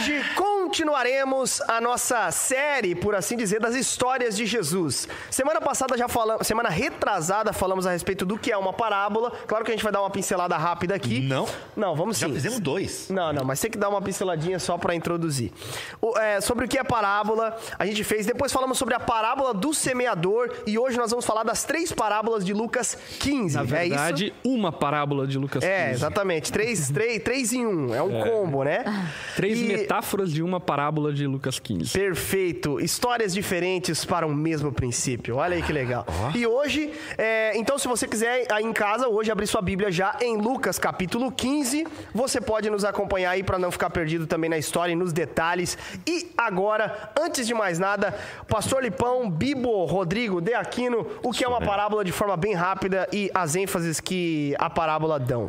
hoje continuaremos a nossa série, por assim dizer, das histórias de Jesus. Semana passada já falamos, semana retrasada falamos a respeito do que é uma parábola. Claro que a gente vai dar uma pincelada rápida aqui. Não? Não, vamos sim. Já fizemos dois. Não, não, mas tem que dar uma pinceladinha só para introduzir. O, é, sobre o que é parábola, a gente fez. Depois falamos sobre a parábola do semeador e hoje nós vamos falar das três parábolas de Lucas 15. Na verdade, é isso? uma parábola de Lucas 15. É, exatamente. Três, três, três em um. É um combo, né? Três E- metáforas de uma parábola de Lucas 15. Perfeito. Histórias diferentes para o mesmo princípio. Olha aí que legal. E hoje, é, então, se você quiser aí em casa, hoje abrir sua Bíblia já em Lucas capítulo 15, você pode nos acompanhar aí para não ficar perdido também na história e nos detalhes. E agora, antes de mais nada, Pastor Lipão, Bibo, Rodrigo, De Aquino, o que é uma parábola de forma bem rápida e as ênfases que a parábola dão.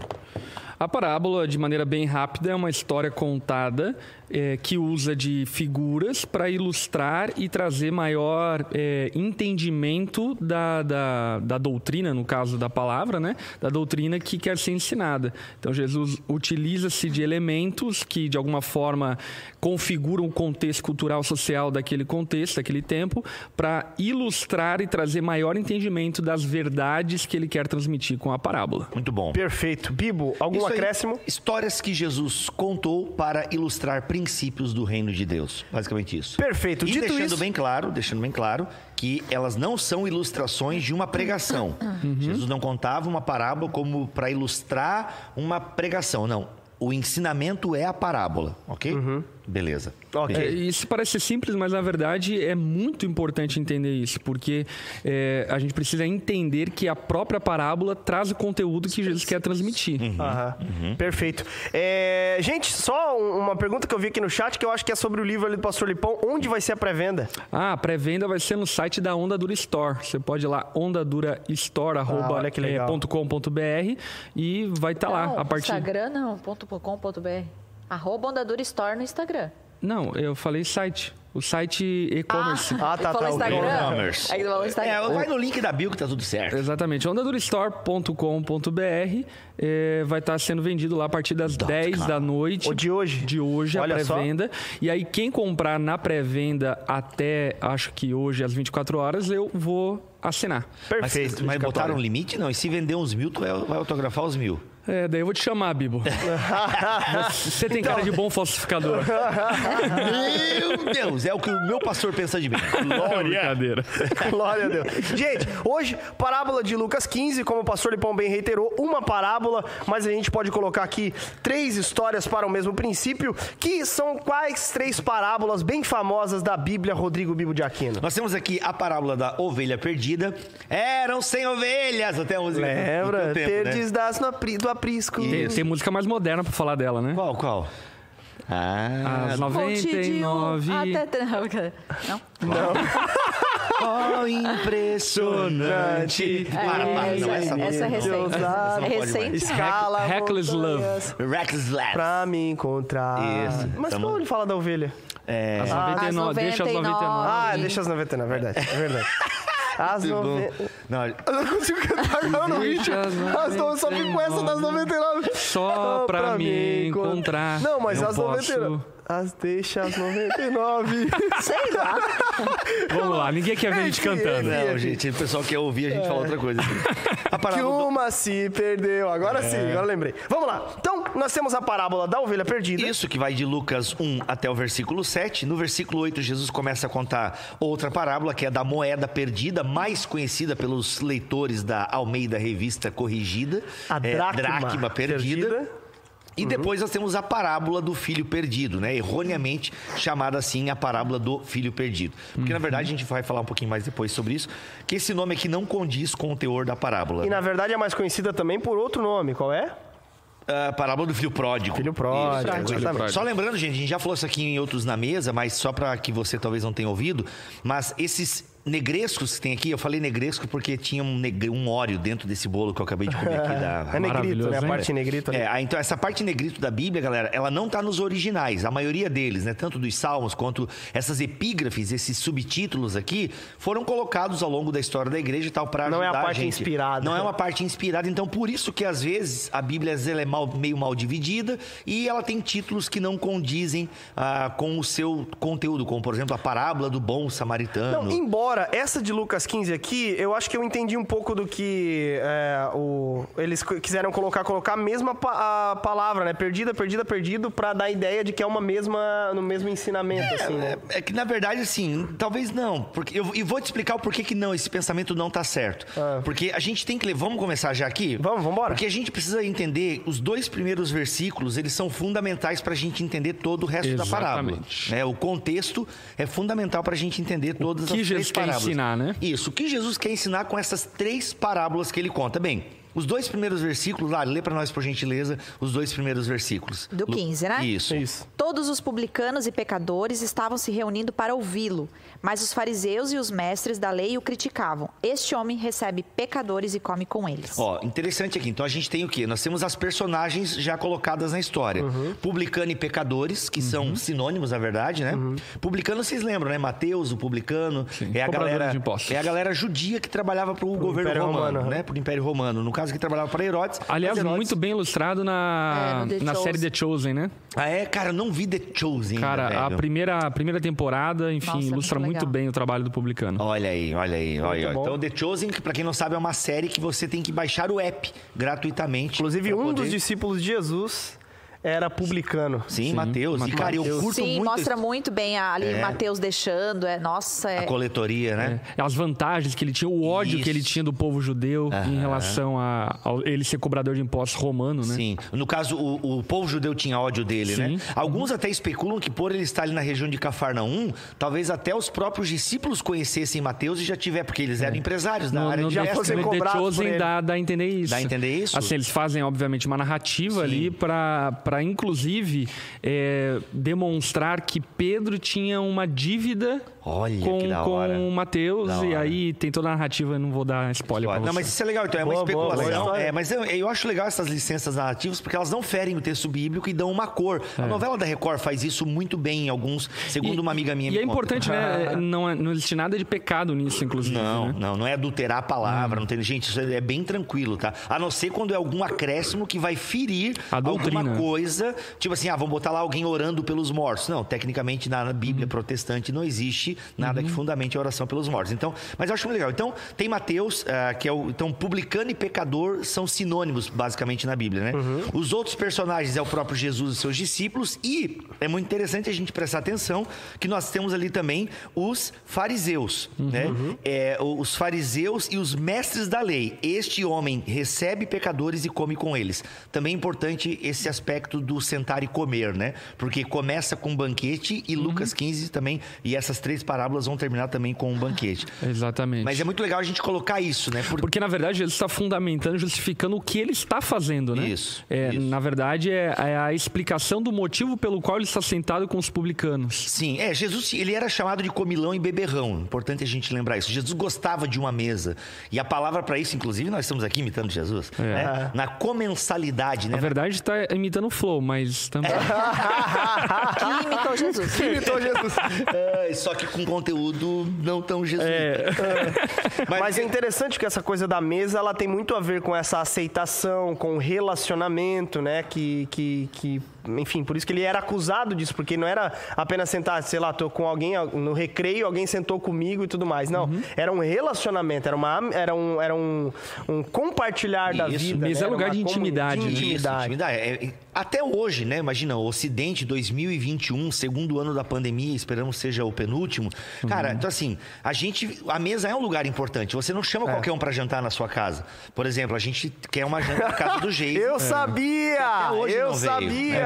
A parábola, de maneira bem rápida, é uma história contada eh, que usa de figuras para ilustrar e trazer maior eh, entendimento da, da, da doutrina, no caso da palavra, né? Da doutrina que quer ser ensinada. Então, Jesus utiliza-se de elementos que, de alguma forma, configuram o contexto cultural social daquele contexto, daquele tempo, para ilustrar e trazer maior entendimento das verdades que ele quer transmitir com a parábola. Muito bom. Perfeito. Bibo, algum Isso aí, acréscimo? histórias que Jesus contou para ilustrar princípios do reino de Deus. Basicamente isso. Perfeito. E Dito deixando isso- bem claro, deixando bem claro que elas não são ilustrações de uma pregação. Jesus não contava uma parábola como para ilustrar uma pregação, não. O ensinamento é a parábola, ok? Beleza. Ok. É, isso parece simples, mas na verdade é muito importante entender isso, porque é, a gente precisa entender que a própria parábola traz o conteúdo que Jesus quer transmitir. Aham. Perfeito. É, gente, só um- uma pergunta que eu vi aqui no chat que eu acho que é sobre o livro ali do Pastor Lipão. Onde vai ser a pré-venda? Ah, a pré-venda vai ser no site da Onda Dura Store. Você pode ir lá, ondadurastore.com.br que legal. e vai estar lá Não, a partir. Instagram não, ponto com ponto br. Arroba Ondadura Store no Instagram. Não, eu falei site. O site e-commerce. Ah, tá, tá. Instagram. E-commerce. Aí ele falou Instagram. É, vai no link da bio que tá tudo certo. Exatamente. ondadurastore.com.br eh, vai estar sendo vendido lá a partir das 10 da noite. O de hoje? De hoje, Olha a pré-venda. E aí, quem comprar na pré-venda até, acho que hoje, às 24 horas, eu vou assinar. Mas, Perfeito. mas botaram um limite? Não. E se vender uns mil, tu vai autografar os mil. É, daí eu vou te chamar, Bibo. Você tem Então- cara de bom falsificador. Meu Deus, é o que o meu pastor pensa de mim. Brincadeira. Glória a Deus. Gente, hoje, parábola de Lucas 15, como o pastor Lipão bem reiterou, uma parábola, mas a gente pode colocar aqui três histórias para o mesmo princípio, que são quais três parábolas bem famosas da Bíblia, Rodrigo Bibo de Aquino? Nós temos aqui a parábola da ovelha perdida. Eram sem ovelhas até a música. Lembra? tempo, Perdes né? das no do aprisco. Tem, tem música mais moderna pra falar dela, né? Qual, qual? Ah, As Ponte de um 99. até... Não, não? oh, impressionante. É, para, para, não, essa, essa, essa é recente. É recente. Escala Reckless montanhas Reckless Labs. Pra me encontrar. Isso. Mas como ele fala da ovelha? É, As Ah, 99, as deixa as 99. 99. Ah, deixa as 99, é verdade. É verdade. As muito bom. 99. Não, Eu não consigo cantar agora no vídeo. Deixa as no- só fico com essa das 99. Só pra me encontrar, Não, mas as posso- 99. As deixa as 99. Sei lá. Vamos lá, ninguém quer ver a gente cantando. não, gente, o pessoal quer ouvir, a gente fala outra coisa. A que do- uma se perdeu. Agora sim, agora lembrei. Vamos lá. Então, nós temos a parábola da ovelha perdida. Isso que vai de Lucas 1 até o versículo 7. No versículo 8, Jesus começa a contar outra parábola, que é da moeda perdida, mais conhecida pelos leitores da Almeida Revista Corrigida. A É, dracma, perdida. E depois nós temos a parábola do filho perdido, né? Erroneamente chamada assim a parábola do filho perdido. Porque na verdade a gente vai falar um pouquinho mais depois sobre isso, que esse nome aqui não condiz com o teor da parábola. E na verdade é mais conhecida também por outro nome. Qual é? A parábola do filho pródigo. Filho pródigo, Isso, exatamente. exatamente. Só lembrando, gente, a gente já falou isso aqui em outros na mesa, mas só para que você talvez não tenha ouvido, mas esses negrescos que tem aqui, eu falei negresco porque tinha um, negre, um óleo dentro desse bolo que eu acabei de comer aqui. Da... É negrito, né? A parte negrito. É, então essa parte negrito da Bíblia, galera, ela não tá nos originais. A maioria deles, né? Tanto dos salmos quanto essas epígrafes, esses subtítulos aqui, foram colocados ao longo da história da igreja e tal para Não é ajudar a parte gente. inspirada. Não é uma parte inspirada. Então, por isso que às vezes a Bíblia ela é mal- meio mal dividida e ela tem títulos que não condizem ah, com o seu conteúdo, como por exemplo a parábola do bom samaritano. Não, embora essa de Lucas 15 aqui, eu acho que eu entendi um pouco do que é, o, eles qu- quiseram colocar, colocar a mesma pa- a palavra, né? Perdida, perdida, perdido, pra dar a ideia de que é uma mesma, no mesmo ensinamento, assim, né? É, é que na verdade, assim, talvez não. Porque eu, e vou te explicar o porquê que não, esse pensamento não tá certo. Ah. Porque a gente tem que ler. Vamos começar já aqui? Vamos, vambora. Porque a gente precisa entender os dois primeiros versículos, eles são fundamentais pra gente entender todo o resto da parábola. Exatamente. né? O contexto é fundamental pra gente entender todas que as Jesus parábolas. ensinar, né? Isso, o que Jesus quer ensinar com essas três parábolas que ele conta. Bem, os dois primeiros versículos, lá, lê pra nós, por gentileza, os dois primeiros versículos. Do Lu- 15, né? Isso. Isso. Todos os publicanos e pecadores estavam se reunindo para ouvi-lo, mas os fariseus e os mestres da lei o criticavam. Este homem recebe pecadores e come com eles. Ó, interessante aqui. Então a gente tem o quê? Nós temos as personagens já colocadas na história. Uhum. Publicano e pecadores, que são sinônimos, na verdade, né? Uhum. Publicano, vocês lembram, né? Mateus, o publicano. é a cobrador galera. É a galera judia que trabalhava para o governo Império romano, Romano, né? Pro Império Romano. No caso que trabalhava para Herodes. Aliás, Herodes- muito bem ilustrado na, É, na Chosen. série The Chosen, né? Ah, é? Cara, eu não vi The Chosen ainda, Cara, a velho. primeira, a primeira temporada, enfim, Nossa, ilustra muito muito bem o trabalho do publicano. Olha aí, olha aí, olha aí. Então, The Chosen, que pra quem não sabe, é uma série que você tem que baixar o app gratuitamente. Inclusive, um poder- dos discípulos de Jesus era publicano. Sim, Mateus. E, Mateus. cara, eu curto Sim, muito mostra esse- muito bem a- ali Mateus deixando. É, nossa, a é, coletoria, né? É, As vantagens que ele tinha, o ódio Isso. que ele tinha do povo judeu em relação a, ao ele ser cobrador de impostos romano, né? Sim. No caso, o, o povo judeu tinha ódio dele, Sim. né? Alguns até especulam que por ele estar ali na região de Cafarnaum, talvez até os próprios discípulos conhecessem Mateus e já tiver, porque eles eram empresários da No, área no, de já no The cobrados dá, dá a entender isso. Dá a entender isso? Assim, eles fazem, obviamente, uma narrativa ali pra, pra inclusive, é, demonstrar que Pedro tinha uma dívida Olha, com, que da hora. com Mateus. Da E aí tem toda a narrativa, não vou dar spoiler pra Não, você. mas isso é legal, então é uma Boa, boa, boa especulação. história. é, mas eu, eu acho legal essas licenças narrativas porque elas não ferem o texto bíblico e dão uma cor. A novela da Record faz isso muito bem em alguns, segundo uma amiga minha E me é conta. importante, né? Não, é- não existe nada de pecado nisso, inclusive. Não, né? não, não é adulterar a palavra, não tem. Gente, isso é bem tranquilo, tá? A não ser quando é algum acréscimo que vai ferir alguma coisa. Tipo assim, ah, vamos botar lá alguém orando pelos mortos. Não, tecnicamente na Bíblia protestante não existe nada que fundamente a oração pelos mortos. Então, mas eu acho muito legal. Então, tem Mateus, ah, que é o. Então, publicano e pecador são sinônimos, basicamente, na Bíblia, né? Os outros personagens é o próprio Jesus e seus discípulos. E é muito interessante a gente prestar atenção que nós temos ali também os fariseus, né? É, o- os fariseus e os mestres da lei. Este homem recebe pecadores e come com eles. Também é importante esse aspecto do sentar e comer, né? Porque começa com um banquete e Lucas 15 também, e essas três parábolas vão terminar também com um banquete. Exatamente. Mas é muito legal a gente colocar isso, né? Porque Porque, na verdade, Jesus está fundamentando, justificando o que ele está fazendo, né? Isso, É, isso. Na verdade, é, é a explicação do motivo pelo qual ele está sentado com os publicanos. Sim, é, Jesus, ele era chamado de comilão e beberrão. Importante a gente lembrar isso. Jesus gostava de uma mesa. E a palavra para isso, inclusive, nós estamos aqui imitando Jesus, É. né? Na comensalidade, né? Na verdade, está imitando o flow, mas também. que imitou Jesus. Imitou Jesus. É, só que com conteúdo não tão jesuíta. Mas, é interessante que essa coisa da mesa, ela tem muito a ver com essa aceitação, com o relacionamento, né? Que, que, que, enfim, por isso que ele era acusado disso, porque não era apenas sentar, sei lá, tô com alguém no recreio, alguém sentou comigo e tudo mais. Não, era um relacionamento, era, uma, era, um, era um, um compartilhar da Isso, vida. mesa né? é lugar de intimidade, de né? Isso, intimidade. intimidade. É, é, até hoje, né? Imagina, o Ocidente 2021, segundo ano da pandemia, esperamos seja o penúltimo. Cara, então assim, a gente. A mesa é um lugar importante. Você não chama qualquer um pra jantar na sua casa. Por exemplo, a gente quer uma janta na casa do jeito. Eu sabia! Até hoje Eu não veio.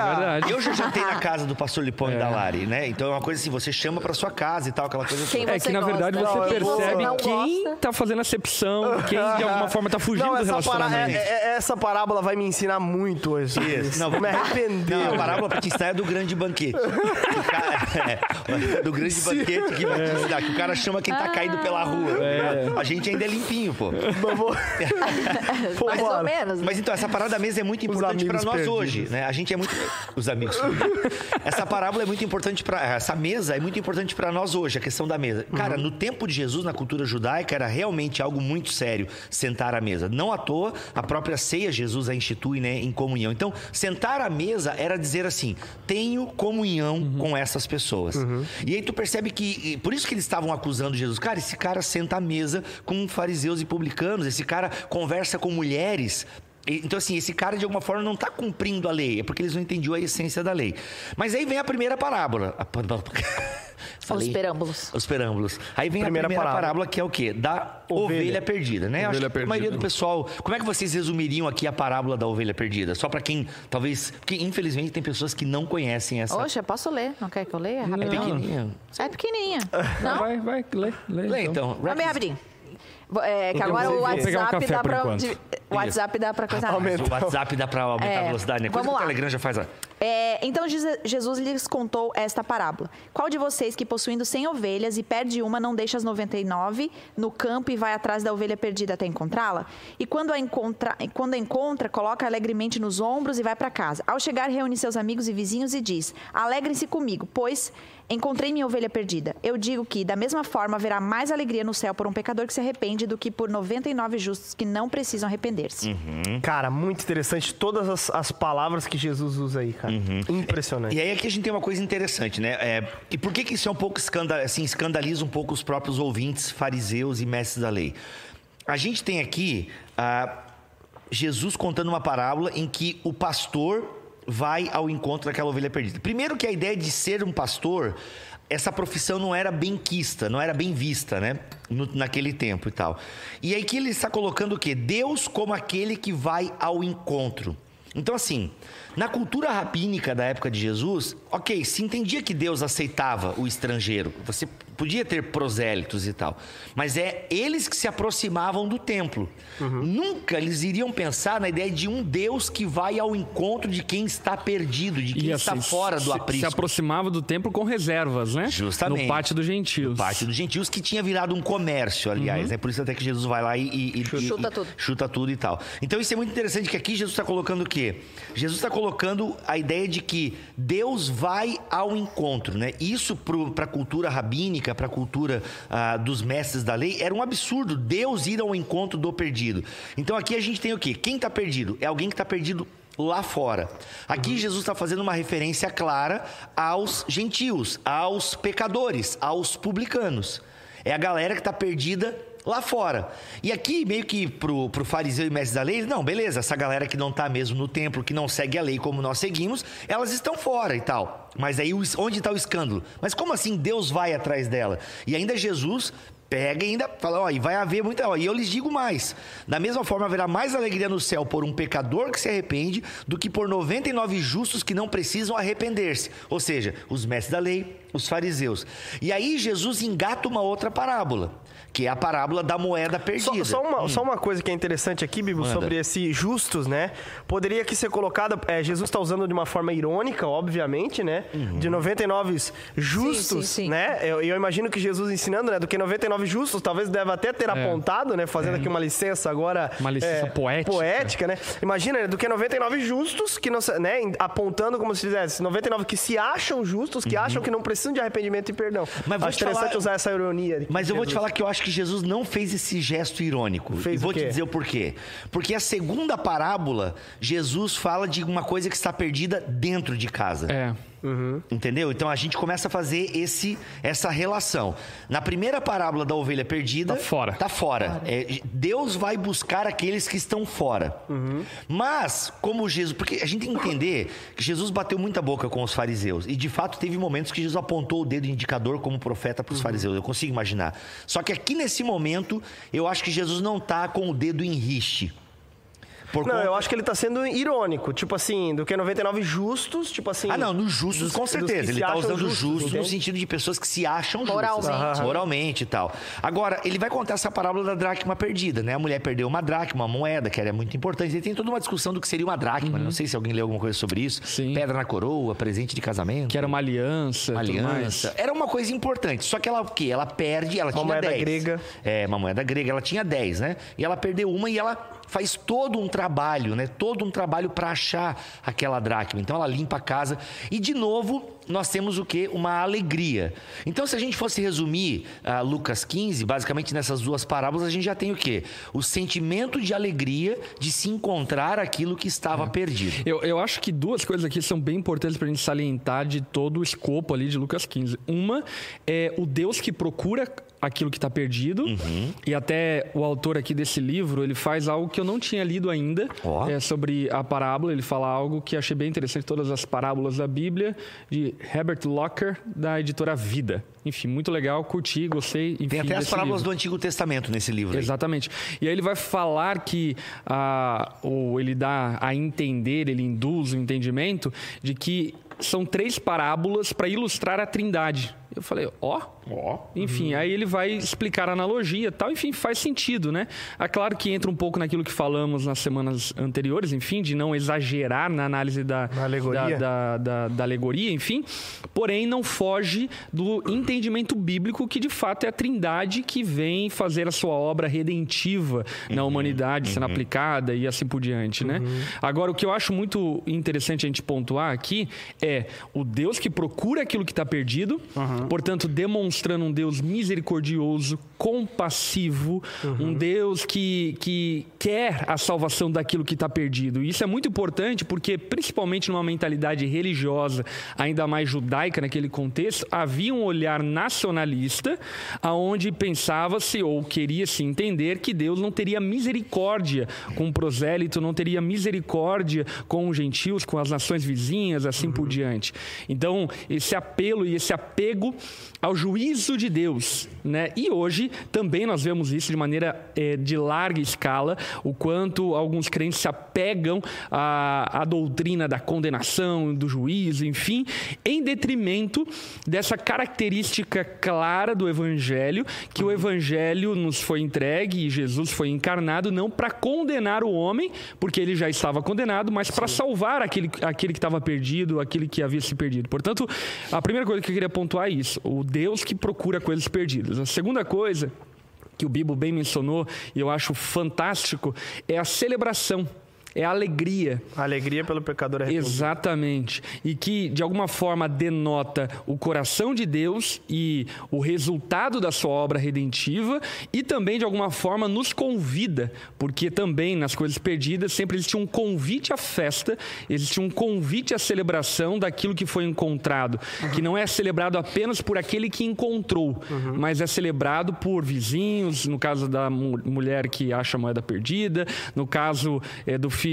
É verdade. Eu já jantei na casa do pastor Lipão e da Lari, né? Então é uma coisa assim, você chama pra sua casa e tal, aquela coisa toda. É que na verdade gosta. você Não, eu percebe não quem tá fazendo acepção, quem de alguma forma tá fugindo Não, do essa, pará- relacionamento. é- é- essa parábola vai me ensinar muito hoje. Isso. Não, Vou me arrepender. Não, a parábola pra te ensinar é do grande banquete. O cara- é, do grande banquete que vai te ensinar, que o cara chama quem tá caído pela rua. A gente ainda é limpinho, pô. Mais ou menos. né? Mas então, essa parada da mesa é muito importante para amigos nós perdidos. hoje, né? A gente é muito. Os amigos. essa parábola é muito importante para. Essa mesa é muito importante para nós hoje, a questão da mesa. Cara, no tempo de Jesus, na cultura judaica, era realmente algo muito sério sentar à mesa. Não à toa, a própria ceia Jesus a institui, né, em comunhão. Então, sentar à mesa era dizer assim: tenho comunhão com essas pessoas. E aí tu percebe que. Por isso que eles estavam acusando Jesus. Cara, esse cara senta à mesa com fariseus e publicanos, esse cara conversa com mulheres. Então, assim, esse cara de alguma forma não está cumprindo a lei, é porque eles não entendiam a essência da lei. Mas aí vem a primeira parábola. A pa- Os Falei- perâmbulos. Os perâmbulos. Aí vem Primeira a primeira parábola. parábola. que é o quê? Da ovelha, Ovelha. perdida, né? Ovelha Acho que a maioria do perdida. pessoal. Como é que vocês resumiriam aqui a parábola da ovelha perdida? Só para quem talvez. Porque infelizmente tem pessoas que não conhecem essa. Oxe, eu posso ler. Não quer que eu leia? é Rapidinho. pequenininha. É pequenininha. Não? Vai, vai, lê, lê. Lê então. Vamos bem rapidinho. Vou- É, que Então, agora o um WhatsApp dá pra. O WhatsApp dá pra coisa. O WhatsApp dá para aumentar É, a velocidade, né? Coisa vamos que o. Telegram já faz. ó. É, então Jesus- Jesus lhes contou esta parábola. Qual de vocês que possuindo 100 ovelhas e perde uma, não deixa as 99 no campo e vai atrás da ovelha perdida até encontrá-la? E quando a encontra, quando a encontra, coloca alegremente nos ombros e vai para casa. Ao chegar, reúne seus amigos e vizinhos e diz: Alegrem-se comigo, pois encontrei minha ovelha perdida. Eu digo que, da mesma forma, haverá mais alegria no céu por um pecador que se arrepende do que por 99 justos que não precisam arrepender-se. Cara, muito interessante todas as, as palavras que Jesus usa aí, cara. Impressionante. E aí aqui a gente tem uma coisa interessante, né? É, e por que, que isso é um pouco escanda, assim, escandaliza um pouco os próprios ouvintes, fariseus e mestres da lei? A gente tem aqui ah, Jesus contando uma parábola em que o pastor vai ao encontro daquela ovelha perdida. Primeiro que a ideia de ser um pastor, essa profissão não era bem quista, não era bem vista, né? No- naquele tempo e tal. E aí que ele está colocando o quê? Deus como aquele que vai ao encontro. Então, assim, na cultura rabínica da época de Jesus, ok, se entendia que Deus aceitava o estrangeiro. Você podia ter prosélitos e tal. Mas é eles que se aproximavam do templo. Nunca eles iriam pensar na ideia de um Deus que vai ao encontro de quem está perdido, de quem E está assim, fora do se, se aprisco. aproximava do templo com reservas, né? Justamente. No pátio dos gentios. Parte dos gentios que tinha virado um comércio, aliás. É por isso até que Jesus vai lá e, e- e- Chuta e- tudo. chuta tudo e tal. Então isso é muito interessante que aqui Jesus está colocando o quê? Jesus está colocando a ideia de que Deus vai ao encontro, né? Isso para a cultura rabínica, para a cultura ah, dos mestres da lei, era um absurdo. Deus ir ao encontro do perdido. Então aqui a gente tem o quê? Quem está perdido? É alguém que está perdido lá fora. Aqui Jesus está fazendo uma referência clara aos gentios, aos pecadores, aos publicanos. É a galera que está perdida lá fora. E aqui, meio que pro, pro fariseu e mestre da lei, não, beleza, essa galera que não está mesmo no templo, que não segue a lei como nós seguimos, elas estão fora e tal. Mas aí onde está o escândalo? Mas como assim Deus vai atrás dela? E ainda Jesus pega e ainda fala, ó, e vai haver muita, ó, e eu lhes digo mais. Da mesma forma haverá mais alegria no céu por um pecador que se arrepende do que por 99 justos que não precisam arrepender-se. Ou seja, os mestres da lei, os fariseus. E aí Jesus engata uma outra parábola, que é a parábola da moeda Só, perdida. só uma, só uma coisa que é interessante aqui, Bibo, Manda. sobre esse justos, né? Poderia aqui ser colocado. é, Jesus está usando de uma forma irônica, obviamente, né? Uhum. De 99 justos, Sim, sim, sim. né? Eu, eu imagino que Jesus ensinando, né? Do que 99 justos, talvez deve até ter apontado, né? Fazendo aqui uma licença agora. Uma licença poética. Poética, né? Imagina, né, do que 99 justos, que não, né? Apontando como se fizesse 99 que se acham justos, que acham que não precisam de arrependimento e perdão. Uhum. Mas Acho te interessante falar- usar essa ironia. Mas eu vou te Jesus. falar que eu acho que Jesus não fez esse gesto irônico. Fez e vou o te dizer o porquê. Porque a segunda parábola, Jesus fala de uma coisa que está perdida dentro de casa. É. Entendeu? Então a gente começa a fazer esse, essa relação. Na primeira parábola da ovelha perdida. Tá fora. Tá fora. É, Deus vai buscar aqueles que estão fora. Mas, como Jesus. Porque a gente tem que entender que Jesus bateu muita boca com os fariseus. E de fato teve momentos que Jesus apontou o dedo indicador como profeta para os fariseus. Eu consigo imaginar. Só que aqui nesse momento, eu acho que Jesus não tá com o dedo em riste. Por Não, conta- eu acho que ele tá sendo irônico. Tipo assim, do que 99 justos, tipo assim. Ah, não, no justos dos- com certeza. Ele tá usando justos, justos no sentido de pessoas que se acham justas. Moralmente. Moralmente e tal. Agora, ele vai contar essa parábola da dracma perdida, né? A mulher perdeu uma dracma, uma moeda, que era muito importante. Ele tem toda uma discussão do que seria uma dracma. né? Não sei se alguém leu alguma coisa sobre isso. Sim. Pedra na coroa, presente de casamento. Que era uma aliança. Uma aliança. Era uma coisa importante. Só que ela o quê? Ela perde, ela Uma tinha moeda 10. grega. É, uma moeda grega. Ela tinha 10, né? E ela perdeu uma e ela faz todo um trabalho, né? Todo um trabalho para achar aquela dracma. Então ela limpa a casa. E de novo, nós temos o quê? Uma alegria. Então, se a gente fosse resumir ah, Lucas 15, basicamente nessas duas parábolas, a gente já tem o quê? O sentimento de alegria de se encontrar aquilo que estava perdido. Eu, eu acho que duas coisas aqui são bem importantes para a gente salientar de todo o escopo ali de Lucas 15. Uma é o Deus que procura aquilo que está perdido. Uhum. E até o autor aqui desse livro, ele faz algo que eu não tinha lido ainda Ó. é, sobre a parábola. Ele fala algo que achei bem interessante, todas as parábolas da Bíblia, de Herbert Locker, da editora Vida. Enfim, muito legal, curti, gostei. Enfim, Tem até as parábolas livro. do Antigo Testamento nesse livro. aí. Exatamente. E aí ele vai falar que, ah, ou ele dá a entender, ele induz o entendimento de que são três parábolas para ilustrar a trindade. Eu falei, ó, ó. Enfim, aí ele vai explicar a analogia e tal. Enfim, faz sentido, né? É claro que entra um pouco naquilo que falamos nas semanas anteriores, enfim, de não exagerar na análise da, Na alegoria. da, da, da- da alegoria, enfim. Porém, não foge do entendimento bíblico que, de fato, é a trindade que vem fazer a sua obra redentiva na humanidade, sendo aplicada e assim por diante, né? Agora, o que eu acho muito interessante a gente pontuar aqui é o Deus que procura aquilo que está perdido, portanto, demonstrando um Deus misericordioso, compassivo, um Deus que, que quer a salvação daquilo que está perdido. E isso é muito importante porque, principalmente numa mentalidade religiosa, ainda mais judaica naquele contexto, havia um olhar nacionalista aonde pensava-se ou queria-se entender que Deus não teria misericórdia com o prosélito, não teria misericórdia com os gentios, com as nações vizinhas, assim por diante. Então, esse apelo e esse apego ao juízo de Deus, né? E hoje também nós vemos isso de maneira eh, de larga escala, o quanto alguns crentes se apegam à, à doutrina da condenação, do juízo, enfim, em detrimento dessa característica clara do Evangelho, que o Evangelho nos foi entregue e Jesus foi encarnado não para condenar o homem, porque ele já estava condenado, mas para salvar aquele, aquele que estava perdido, aquele que havia se perdido. Portanto, a primeira coisa que eu queria pontuar é isso: o Deus que procura coisas perdidas. A segunda coisa que o Bibo bem mencionou e eu acho fantástico é a celebração, é a alegria. Alegria pelo pecador arrependido. Exatamente. E que, de alguma forma, denota o coração de Deus e o resultado da sua obra redentiva e também, de alguma forma, nos convida, porque também nas coisas perdidas sempre existe um convite à festa, existe um convite à celebração daquilo que foi encontrado, que não é celebrado apenas por aquele que encontrou, mas é celebrado por vizinhos, no caso da mu- mulher que acha a moeda perdida, no caso eh, do filho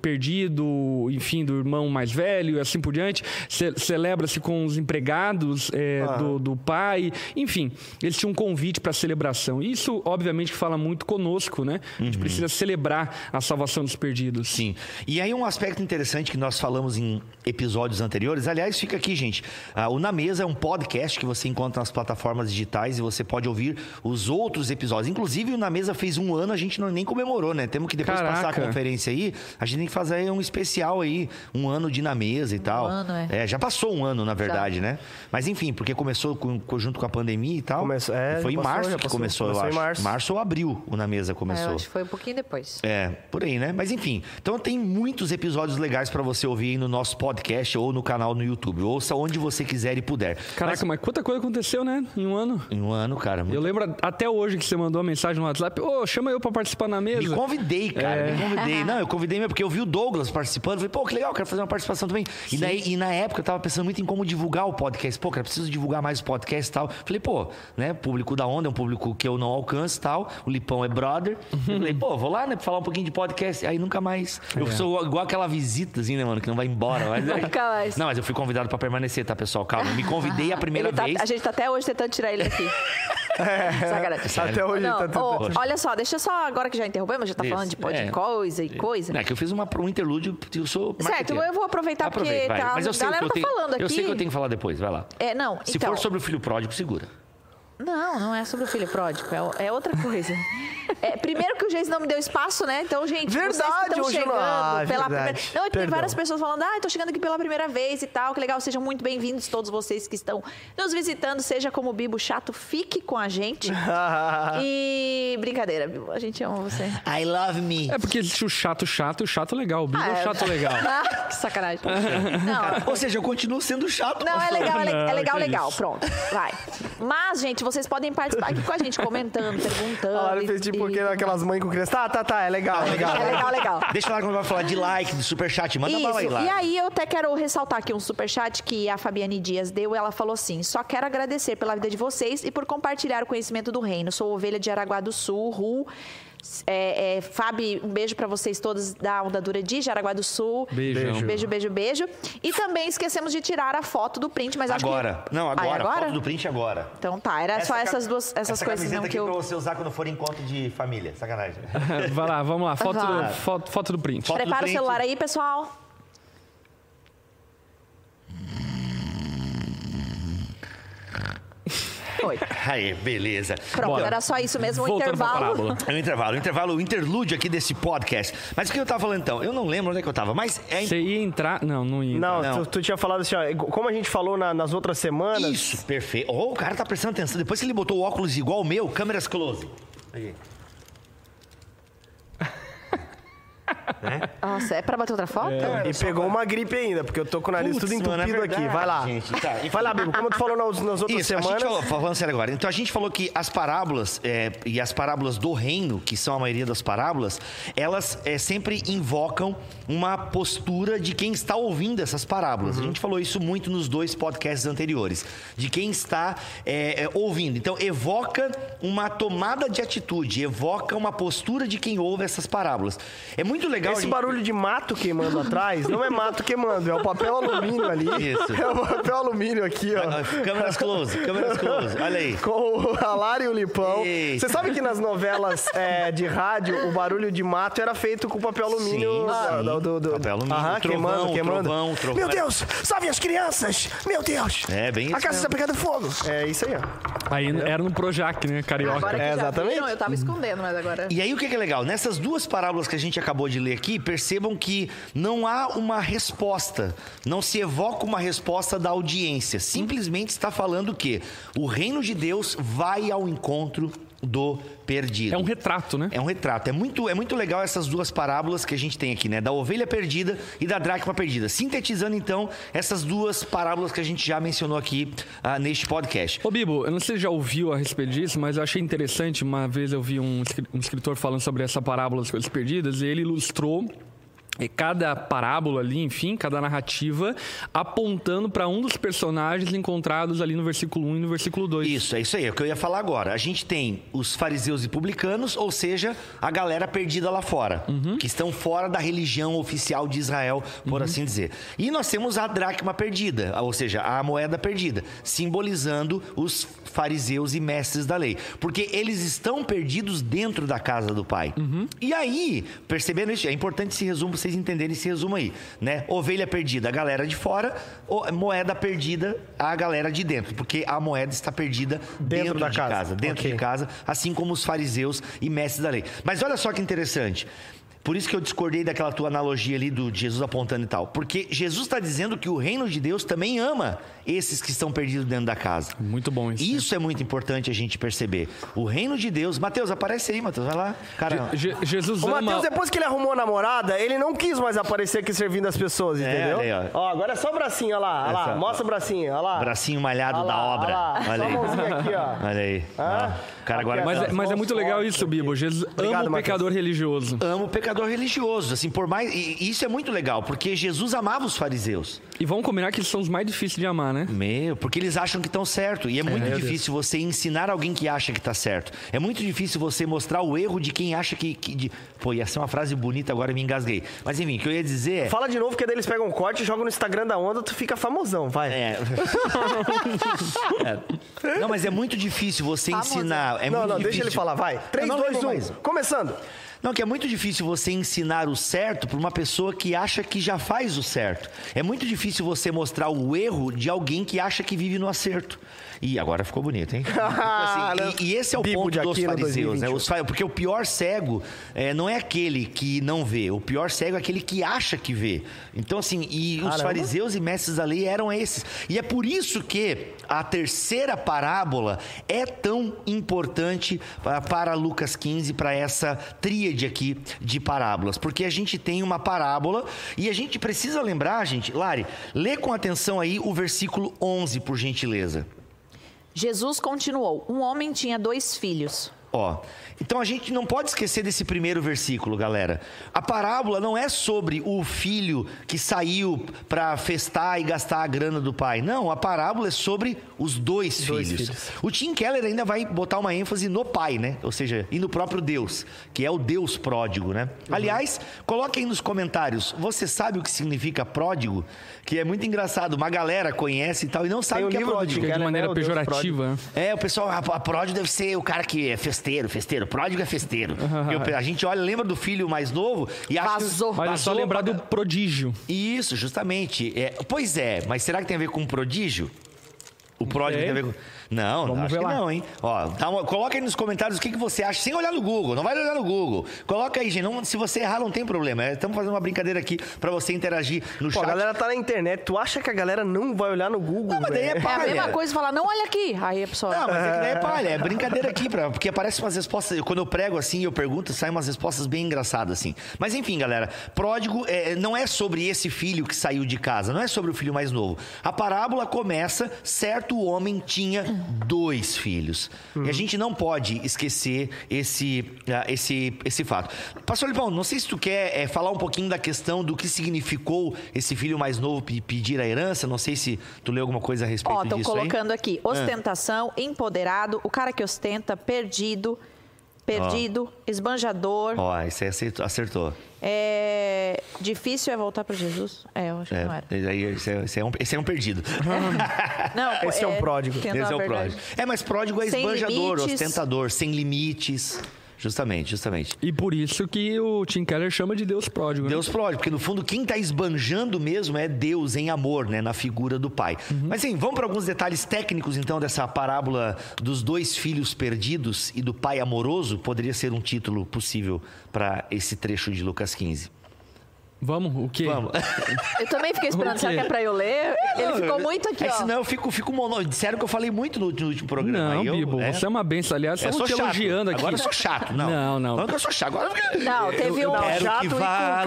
perdido, enfim, do irmão mais velho e assim por diante. Ce- Celebra-se com os empregados eh, do, do pai. Enfim, eles tinham um convite para a celebração. Isso, obviamente, fala muito conosco, né? A gente precisa celebrar a salvação dos perdidos. Sim. E aí um aspecto interessante que nós falamos em episódios anteriores, aliás, fica aqui, gente. Ah, o Na Mesa é um podcast que você encontra nas plataformas digitais e você pode ouvir os outros episódios. Inclusive, o Na Mesa fez um ano, a gente não, nem comemorou, né? Temos que depois passar a Caraca. conferência aí, a gente tem que fazer um especial aí, um ano de Na Mesa e tal. ano, é. já passou um ano, na verdade, né? Mas enfim, porque começou com, junto com a pandemia e tal. Começou- é, E foi em já passou, março já que passou. começou, eu Começou em acho. março. ou abril o Na Mesa É, começou. eu acho que foi um pouquinho depois. É, por aí, né? Mas enfim, então tem muitos episódios legais pra você ouvir aí no nosso podcast ou no canal no YouTube. Ouça onde você quiser e puder. Caraca, mas quanta coisa aconteceu, né? Em um ano. Em um ano, cara. muito- Eu lembro até hoje que você mandou uma mensagem no WhatsApp. Ô, chama eu pra participar na mesa. Me convidei, cara. É. Me convidei. Não, eu convidei mesmo porque eu vi o Douglas participando. Falei, pô, que legal, quero fazer uma participação também. E, daí, e na época eu tava pensando muito em como divulgar o podcast. Pô, cara, preciso divulgar mais o podcast e tal. Falei, pô, né? Público da onda é um público que eu não alcanço e tal. O Lipão é brother. Eu falei, pô, vou lá, né? Pra falar um pouquinho de podcast. Aí nunca mais. Eu sou igual aquela visita, assim, né, mano? Que não vai embora. Mas, Nunca mais. Não, mas eu fui convidado pra permanecer, tá, pessoal? Calma. Eu me convidei a primeira tá- vez. a gente tá até hoje tentando tirar ele aqui. Sacanagem. Até hoje Não, tá ô, olha só, deixa eu só, agora que já interrompemos, já tá Isso, falando de, de é. coisa e coisa. Não, é que eu fiz uma, um interlúdio, eu sou Certo, marqueteiro. eu vou aproveitar porque Aproveita, vai. tá- Mas eu a sei o que galera eu tá tenho, falando Eu sei aqui. que eu tenho que falar depois, vai lá. É, não, Se então... for sobre o filho pródigo, segura. Não, não é sobre o filho pródigo, é, é outra coisa. É, primeiro que o Geis não me deu espaço, né? Então, gente, vocês Verdade, não- chegando Ah, pela verdade. primeira... Não, e tem Perdão. várias pessoas falando, ah, tô chegando aqui pela primeira vez e tal, que legal, sejam muito bem-vindos todos vocês que estão nos visitando, seja como Bibo Chato, fique com a gente. e brincadeira, Bibo, a gente ama você. I love me. É porque existe o chato chato e o chato legal. O Bibo é Ah, o é. chato legal. Ah, que sacanagem. Não, Ou seja, eu continuo sendo chato. Não, é legal, é, le- é Não, legal, legal. Pronto, vai. Mas, gente, vocês podem participar aqui com a gente, comentando, perguntando. A Lara fez tipo e- aquelas mães com criança. Tá, tá, tá, é legal, é legal. É legal, legal. Deixa eu falar quando vai falar de like, de superchat. Manda bala aí, Isso. lá. E aí eu até quero ressaltar aqui um superchat que a Fabiane Dias deu. Ela falou assim: só quero agradecer pela vida de vocês e por compartilhar o conhecimento do reino. Sou ovelha de Araguá do Sul, Ru. É, é, Fabi, um beijo pra vocês todos da Ondadura de Jaraguá do Sul. Beijão. Beijo, beijo, beijo. E também esquecemos de tirar a foto do print, mas acho que. Agora. Não, Ah, é agora. agora? Foto do print agora. Então tá, era só ca- essas duas essas essa coisas camiseta não que aqui eu. pra você usar quando for encontro de família. Sacanagem. Vai lá, vamos lá. Foto, do, foto, foto do print. Foto do Prepara o print. celular aí, pessoal. Oi. Aí, beleza. Pronto, Bora. era só isso mesmo, o Voltando intervalo. É o intervalo, o intervalo, o interlúdio aqui desse podcast. Mas o que eu tava falando então? Eu não lembro onde é que eu tava, mas é Você ia entrar... Não, não ia. Não, Não. Tu, tu tinha falado assim, ó, como a gente falou na- nas outras semanas. Isso, perfeito. Oh, o cara tá prestando atenção. Depois que ele botou o óculos igual o meu, câmeras close. Aí. Nossa, é pra bater outra foto? E pegou uma gripe ainda, porque eu tô com o nariz Putz, tudo mano, é entupido aqui. verdade, Vai lá. gente. Tá, e- Vai lá, Bibo. Como tu falou nas, nas outras Isso, a semanas. gente falou, falando sério agora. Então a gente falou que as parábolas é, e as parábolas do reino, que são a maioria das parábolas, elas é, sempre invocam uma postura de quem está ouvindo essas parábolas. A gente falou isso muito nos dois podcasts anteriores, de quem está é, é, ouvindo. Então evoca uma tomada de atitude, evoca uma postura de quem ouve essas parábolas. É muito legal. A Esse gente- barulho de mato queimando atrás não é mato queimando, é o papel alumínio ali. Isso. É o papel alumínio aqui, ó. Câmeras close, câmeras close. Olha aí. Com a Lara e o Lipão. Eita. Você sabe que nas novelas é, de rádio, o barulho de mato era feito com papel alumínio. Sim, ah, sim. do- do- do- Papel alumínio, Aham, trovão, queimando, queimando. trovão, trovão. Meu Deus, salve as crianças! Meu Deus! É, bem A isso casa mesmo. está pegando fogo. É isso aí, ó. Aí era no Projac, né? Carioca. Agora que É, já exatamente. viram, eu tava escondendo, mas agora... E aí o que que é legal? Nessas duas parábolas que a gente acabou de ler aqui, percebam que não há uma resposta, não se evoca uma resposta da audiência. Simplesmente está falando que o reino de Deus vai ao encontro do perdido. É um retrato, né? É um retrato. É muito, é muito legal essas duas parábolas que a gente tem aqui, né? Da ovelha perdida e da dracma perdida. Sintetizando, então, essas duas parábolas que a gente já mencionou aqui ah, neste podcast. Ô, Bibo, eu não sei se já ouviu a respeito disso, mas eu achei interessante. Uma vez eu vi um, um escritor falando sobre essa parábola das coisas perdidas e ele ilustrou cada parábola ali, enfim, cada narrativa, apontando para um dos personagens encontrados ali no versículo 1 e no versículo 2. Isso, é isso aí, é o que eu ia falar agora. A gente tem os fariseus e publicanos, ou seja, a galera perdida lá fora, que estão fora da religião oficial de Israel, por assim dizer. E nós temos a dracma perdida, ou seja, a moeda perdida, simbolizando os fariseus e mestres da lei, porque eles estão perdidos dentro da casa do Pai. E aí, percebendo isso, é importante esse resumo, vocês entenderem esse resumo aí, né? Ovelha perdida, a galera de fora, moeda perdida, a galera de dentro, porque a moeda está perdida Dentro dentro, da de casa. casa, dentro Ok. de casa, assim como os fariseus e mestres da lei. Mas olha só que interessante. Por isso que eu discordei daquela tua analogia ali do de Jesus apontando e tal. Porque Jesus está dizendo que o reino de Deus também ama esses que estão perdidos dentro da casa. Muito bom isso. Isso é muito importante a gente perceber. O reino de Deus. Mateus, aparece aí, Mateus. Vai lá. Cara, Je- Jesus O ama... Matheus, depois que ele arrumou a namorada, ele não quis mais aparecer aqui servindo as pessoas, entendeu? olha aí, ó. ó. agora é só o bracinho, olha lá, olha lá. Essa- Mostra o bracinho, olha lá. bracinho malhado Olha da lá, obra. olha lá. Olha aí. aqui, ó. Olha aí. Hã? cara agora Mas, é- As mas é mãos muito legal isso, Bibo. Jesus Obrigado, ama o pecador religioso. ama o pecador religioso, assim, por mais e isso é muito legal, porque Jesus amava os fariseus. E vamos combinar que eles são os mais difíceis de amar, né? Meu, porque eles acham que estão certo. E é muito meu difícil você ensinar alguém que acha que está certo. É muito difícil você mostrar o erro de quem acha que. que de... Pô, ia ser uma frase bonita, agora eu me engasguei. Mas enfim, o que eu ia dizer é. Fala de novo, que daí eles pegam um corte, jogam no Instagram da onda, tu fica famosão, vai. É. É. Não, mas é muito difícil você ensinar. É não, muito não, difícil. deixa ele falar, vai. 3, não 2, lembro 1. mais. Começando. Não, que é muito difícil você ensinar o certo para uma pessoa que acha que já faz o certo. É muito difícil você mostrar o erro de alguém que acha que vive no acerto. E agora ficou bonito, hein? Tipo assim, e, e esse é o Bibo ponto dos fariseus, né? 2021. Os porque o pior cego é, não é aquele que não vê, o pior cego é aquele que acha que vê. Então, assim, e os Caramba. fariseus e mestres da lei eram esses. E é por isso que a terceira parábola é tão importante pa- para Lucas 15, para essa tríade aqui de parábolas. Porque a gente tem uma parábola e a gente precisa lembrar, gente, Lari, lê com atenção aí o versículo 11, por gentileza. Jesus continuou: Um homem tinha dois filhos. Ó, então a gente não pode esquecer desse primeiro versículo, galera. A parábola não é sobre o filho que saiu para festar e gastar a grana do pai. Não, a parábola é sobre os dois, Dois filhos. filhos. O Tim Keller ainda vai botar uma ênfase no pai, né? Ou seja, e no próprio Deus, que é o Deus pródigo, né? Uhum. Aliás, coloque aí nos comentários, você sabe o que significa pródigo? Que é muito engraçado, uma galera conhece e tal e não sabe o que é pródigo. É de maneira né, pejorativa. né? É, o pessoal, a, a pródigo deve ser o cara que é festeiro, festeiro. Pródigo é festeiro. Porque a gente olha, lembra do filho mais novo e acha. que- Vazou. É só Vazou lembrar do prodígio. Isso, justamente. É, pois é, mas será que tem a ver com prodígio? O pródigo tem a ver com. Não, Vamos acho ver que lá. não, hein? Ó, dá uma- coloca aí nos comentários o que, que você acha, sem olhar no Google. Não vai olhar no Google. Coloca aí, gente. não- se você errar, não tem problema. É, Estamos fazendo uma brincadeira aqui pra você interagir no Pô, chat. a galera tá na internet. Tu acha que a galera não vai olhar no Google? Não, mas daí é velho? É a palha. mesma coisa falar: Não, olha aqui. Aí a pessoa. Não, mas é que daí é palha, é brincadeira aqui, pra, porque aparecem umas respostas. Quando eu prego assim, eu pergunto, saem umas respostas bem engraçadas, assim. Mas enfim, galera, pródigo é, não é sobre esse filho que saiu de casa, não é sobre o filho mais novo. A parábola começa: certo homem tinha dois filhos. E a gente não pode esquecer esse, ah, esse, esse fato. Pastor Lipão, não sei se tu quer é, falar um pouquinho da questão do que significou esse filho mais novo pe- pedir a herança. Não sei se tu leu alguma coisa a respeito Ó, estão disso colocando aqui: ostentação, empoderado, o cara que ostenta, perdido, perdido, esbanjador. Ó, esse aí acertou. É... Difícil é voltar para Jesus? É, eu acho que não É, era. esse, aí, esse, é, esse é um, esse é um perdido. Não, Esse é um pródigo. tendo esse é o verdade. pródigo. É, mas pródigo é esbanjador, limites. ostentador, sem limites. Justamente, justamente. E por isso que o Tim Keller chama de Deus pródigo. né? Deus pródigo, porque no fundo quem está esbanjando mesmo é Deus em amor, né, na figura do Pai. Mas sim, vamos para alguns detalhes técnicos então dessa parábola dos dois filhos perdidos e do pai amoroso. Poderia ser um título possível para esse trecho de Lucas 15. Vamos, o quê? Vamos. Eu também fiquei esperando, O será que é pra eu ler? Ele ficou muito aqui, É, ó. senão eu fico, fico mono... Disseram que eu falei muito no, no último programa. Não, eu, Bibo, é. você é uma benção. Aliás, Eu estamos sou te chato. elogiando aqui. Agora eu sou chato, não. Não, não. Que eu sou chato. Agora Não, teve eu um- quero Chato que e com cara de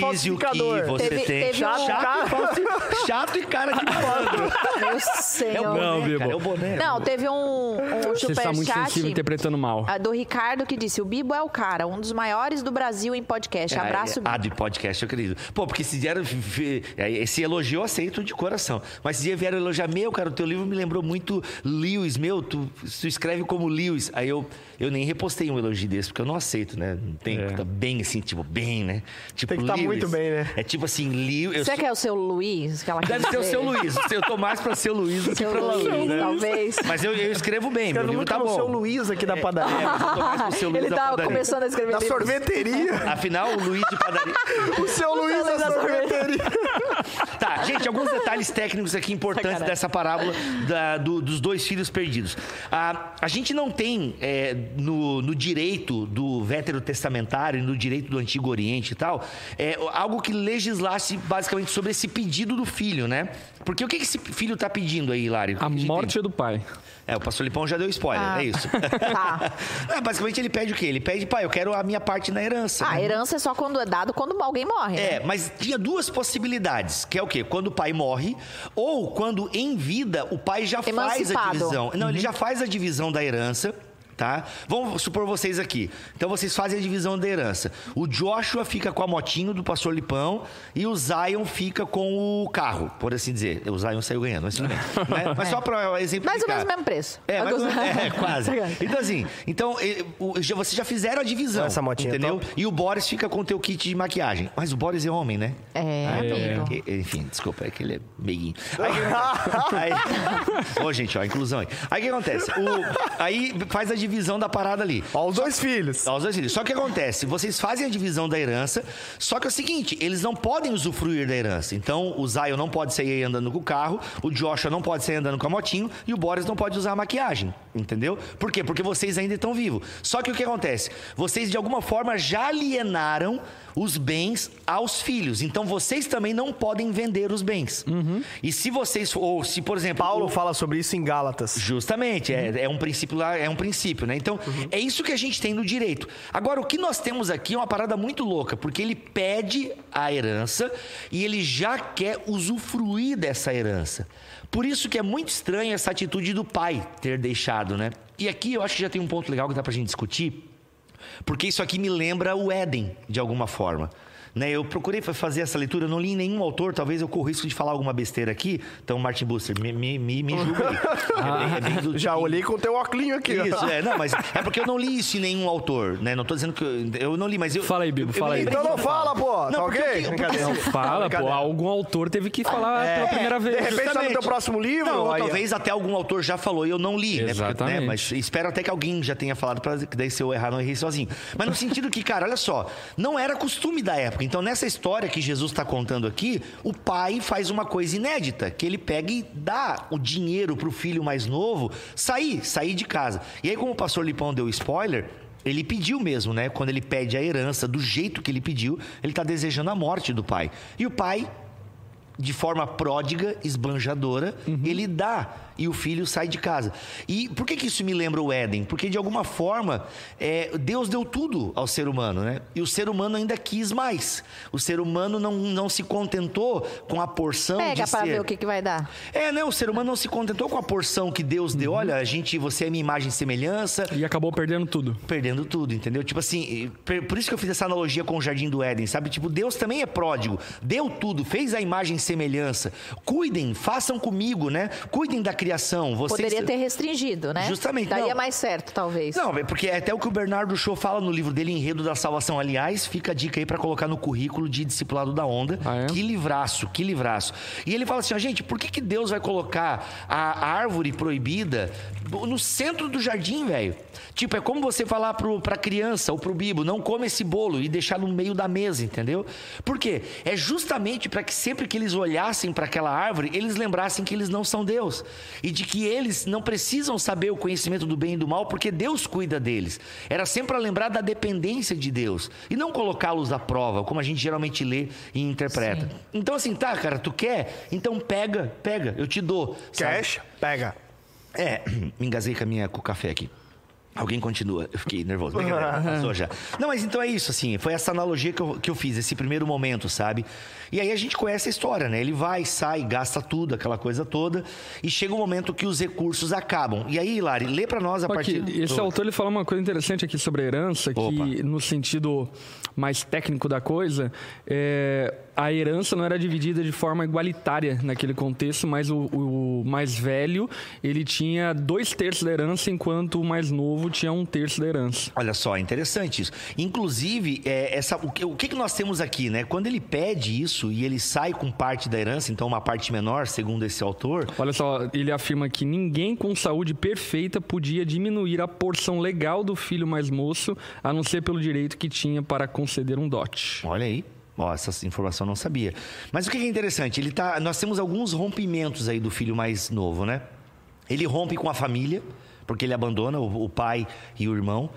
valorize o que falsificador. você Teve- tem. teve chato, um- chato, falsi- chato e cara de malandro. Meu É o senhor. boné, Não, Bibo. cara, é o boné. Não, teve um, um Você está muito sensível superchat interpretando mal. ah, do Ricardo que disse: O Bibo é o cara, um dos maiores do Brasil em podcast. Abraço, Ah, Bibo. de podcast, eu acredito. Pô, porque se vieram. é, Esse elogio eu aceito de coração. Mas se vieram elogiar, meu, cara, o teu livro me lembrou muito Lewis, meu, tu, tu escreve como Lewis. Aí eu, eu nem repostei um elogio desse, porque eu não aceito, né? Não tem É. que tá bem assim, tipo, bem, né? Tipo, Tem que tá Lewis. muito bem, né? É tipo assim, Lewis. Você sou- que é o seu Luiz? Que Deve ser o seu Luiz. Eu tô mais pra ser o Luiz do que Seu pra Luiz, Luiz, né? talvez. Mas eu, eu escrevo bem, meu Escreve livro tá bom. seu Luiz aqui da padaria. É, mas eu tô mais pro seu Luiz Ele da tá padaria. começando a escrever Da livros. sorveteria. Afinal, o Luiz de padaria. seu Luiz da sorveteria. Tá, gente, alguns detalhes técnicos aqui importantes dessa parábola da- do- dos dois filhos perdidos. Ah, a gente não tem é, no, no direito do veterotestamentário, no direito do Antigo Oriente e tal, é, algo que legislasse basicamente sobre esse pedido do filho, né? Porque o que que esse filho tá pedindo aí, Hilário? A gente morte do pai. É, o pastor Lipão já deu spoiler, Ah. é isso. Tá. É, basicamente ele pede o quê? Ele pede, pai, eu quero a minha parte na herança. Ah, né? herança é só quando é dado quando alguém morre. né? É, mas tinha duas possibilidades, que é o quê? Quando o pai morre, ou quando em vida o pai já faz a Emancipado. divisão. Não, ele já faz a divisão da herança. Tá? Vamos supor vocês aqui. Então vocês fazem a divisão da herança. O Joshua fica com a motinho do pastor Lipão e o Zion fica com o carro, por assim dizer. O Zion saiu ganhando, mas tudo bem. né? Mas só para exemplificar. Mais ou menos o mesmo preço. É, mais ou Alguns- menos- é, quase. Então assim, então vocês já fizeram a divisão, Essa motinha é entendeu? top. E o Boris fica com o teu kit de maquiagem. Mas o Boris é homem, né? É, amigo. Que- Enfim, desculpa, é que ele é meiguinho. Aí, aí, Ô, gente, ó, inclusão aí. Aí o que acontece? O- aí faz a divisão da parada ali. Ó, os dois filhos. Ó, os dois filhos. Só que acontece, vocês fazem a divisão da herança, só que é o seguinte, eles não podem usufruir da herança. Então, o Zion não pode sair andando com o carro, o Joshua não pode sair andando com a motinho e o Boris não pode usar a maquiagem, entendeu? Por quê? Porque vocês ainda estão vivos. Só que o que acontece? Vocês, de alguma forma, já alienaram os bens aos filhos. Então, vocês também não podem vender os bens. E se vocês, ou se, por exemplo... Paulo o- fala sobre isso em Gálatas. Justamente, é, é um princípio lá, é um princípio, né? Então, é isso que a gente tem no direito. Agora, o que nós temos aqui é uma parada muito louca, porque ele pede a herança e ele já quer usufruir dessa herança. Por isso que é muito estranha essa atitude do pai ter deixado, né? E aqui eu acho que já tem um ponto legal que dá pra gente discutir, porque isso aqui me lembra o Éden, de alguma forma. Né, eu procurei fa- fazer essa leitura, eu não li em nenhum autor, talvez eu corra o risco de falar alguma besteira aqui. Então, Martin Buster, me, me, me, me julga aí. É é Já olhei com o teu óculos aqui. ó. Isso, é, não, mas é porque eu não li isso em nenhum autor, né? Não tô dizendo que eu, eu não li, mas eu. Fala aí, Bibo, fala aí. Então não de- fala, pô. Não, tá porque ok? porque- Brincadeira. Não, fala, pô. Algum autor teve que falar pela primeira De vez. repente tá no teu próximo livro. Não, aí, talvez até algum autor já falou e eu não li, né? Porque, Exatamente. né? Mas espero até que alguém já tenha falado, pra, que daí se eu errar, não errei sozinho. Mas no sentido que, cara, olha só, não era costume da época. Então, nessa história que Jesus está contando aqui, o pai faz uma coisa inédita, que ele pega e dá o dinheiro pro filho mais novo sair, sair de casa. E aí, como o pastor Lipão deu spoiler, ele pediu mesmo, né? Quando ele pede a herança do jeito que ele pediu, ele está desejando a morte do pai. E o pai de forma pródiga, esbanjadora, ele dá e o filho sai de casa. E por que, que isso me lembra o Éden? Porque de alguma forma é, Deus deu tudo ao ser humano, né? E o ser humano ainda quis mais. O ser humano não, não se contentou com a porção Pega de para ver o que, que vai dar. É, né? O ser humano não se contentou com a porção que Deus deu. Olha, a gente, você é minha imagem e semelhança E acabou perdendo tudo. perdendo tudo, entendeu? Tipo assim, por isso que eu fiz essa analogia com o Jardim do Éden, sabe? Tipo, Deus também é pródigo, deu tudo, fez a imagem semelhança. Cuidem, façam comigo, né? Cuidem da criação. Vocês... Poderia ter restringido, né? Justamente, Daria não. mais certo, talvez. Não, é porque é até o que o Bernardo Shaw fala no livro dele, Enredo da Salvação. Aliás, fica a dica aí pra colocar no currículo de discipulado da onda. Ah, é? Que livraço, que livraço. E ele fala assim, ó, gente, por que, que Deus vai colocar a árvore proibida no centro do jardim, velho? Tipo, é como você falar pro, pra criança ou pro bibo, não come esse bolo e deixar no meio da mesa, entendeu? Por quê? É justamente para que sempre que eles olhassem para aquela árvore, eles lembrassem que eles não são Deus. E de que eles não precisam saber o conhecimento do bem e do mal, porque Deus cuida deles. Era sempre para lembrar da dependência de Deus. E não colocá-los à prova, como a gente geralmente lê e interpreta. Então, assim, tá, cara, tu quer? Então pega, pega, eu te dou. sabe? Cash, pega. É, me engasguei com, a minha, com o café aqui. Alguém continua, eu fiquei nervoso. Passou já. Não, mas então é isso, assim, foi essa analogia que eu, que eu fiz, esse primeiro momento, sabe? E aí a gente conhece a história, né? Ele vai, sai, gasta tudo, aquela coisa toda, e chega um momento que os recursos acabam. E aí, Lari, lê pra nós a Aqui, partir... esse autor ele fala uma coisa interessante aqui sobre a herança, que Opa. no sentido mais técnico da coisa, é, a herança não era dividida de forma igualitária naquele contexto, mas o, o mais velho ele tinha dois terços da herança, enquanto o mais novo tinha um terço da herança. Olha só, interessante isso. Inclusive, é, essa, o, que, o que que nós temos aqui, né? Quando ele pede isso e ele sai com parte da herança, então uma parte menor, segundo esse autor, Olha só, ele afirma que ninguém com saúde perfeita podia diminuir a porção legal do filho mais moço, a não ser pelo direito que tinha para conceder um dote. Olha aí. Ó, essa informação eu não sabia. Mas o que é interessante? Ele tá, nós temos alguns rompimentos aí do filho mais novo, né? Ele rompe com a família, porque ele abandona o, o pai e o irmão.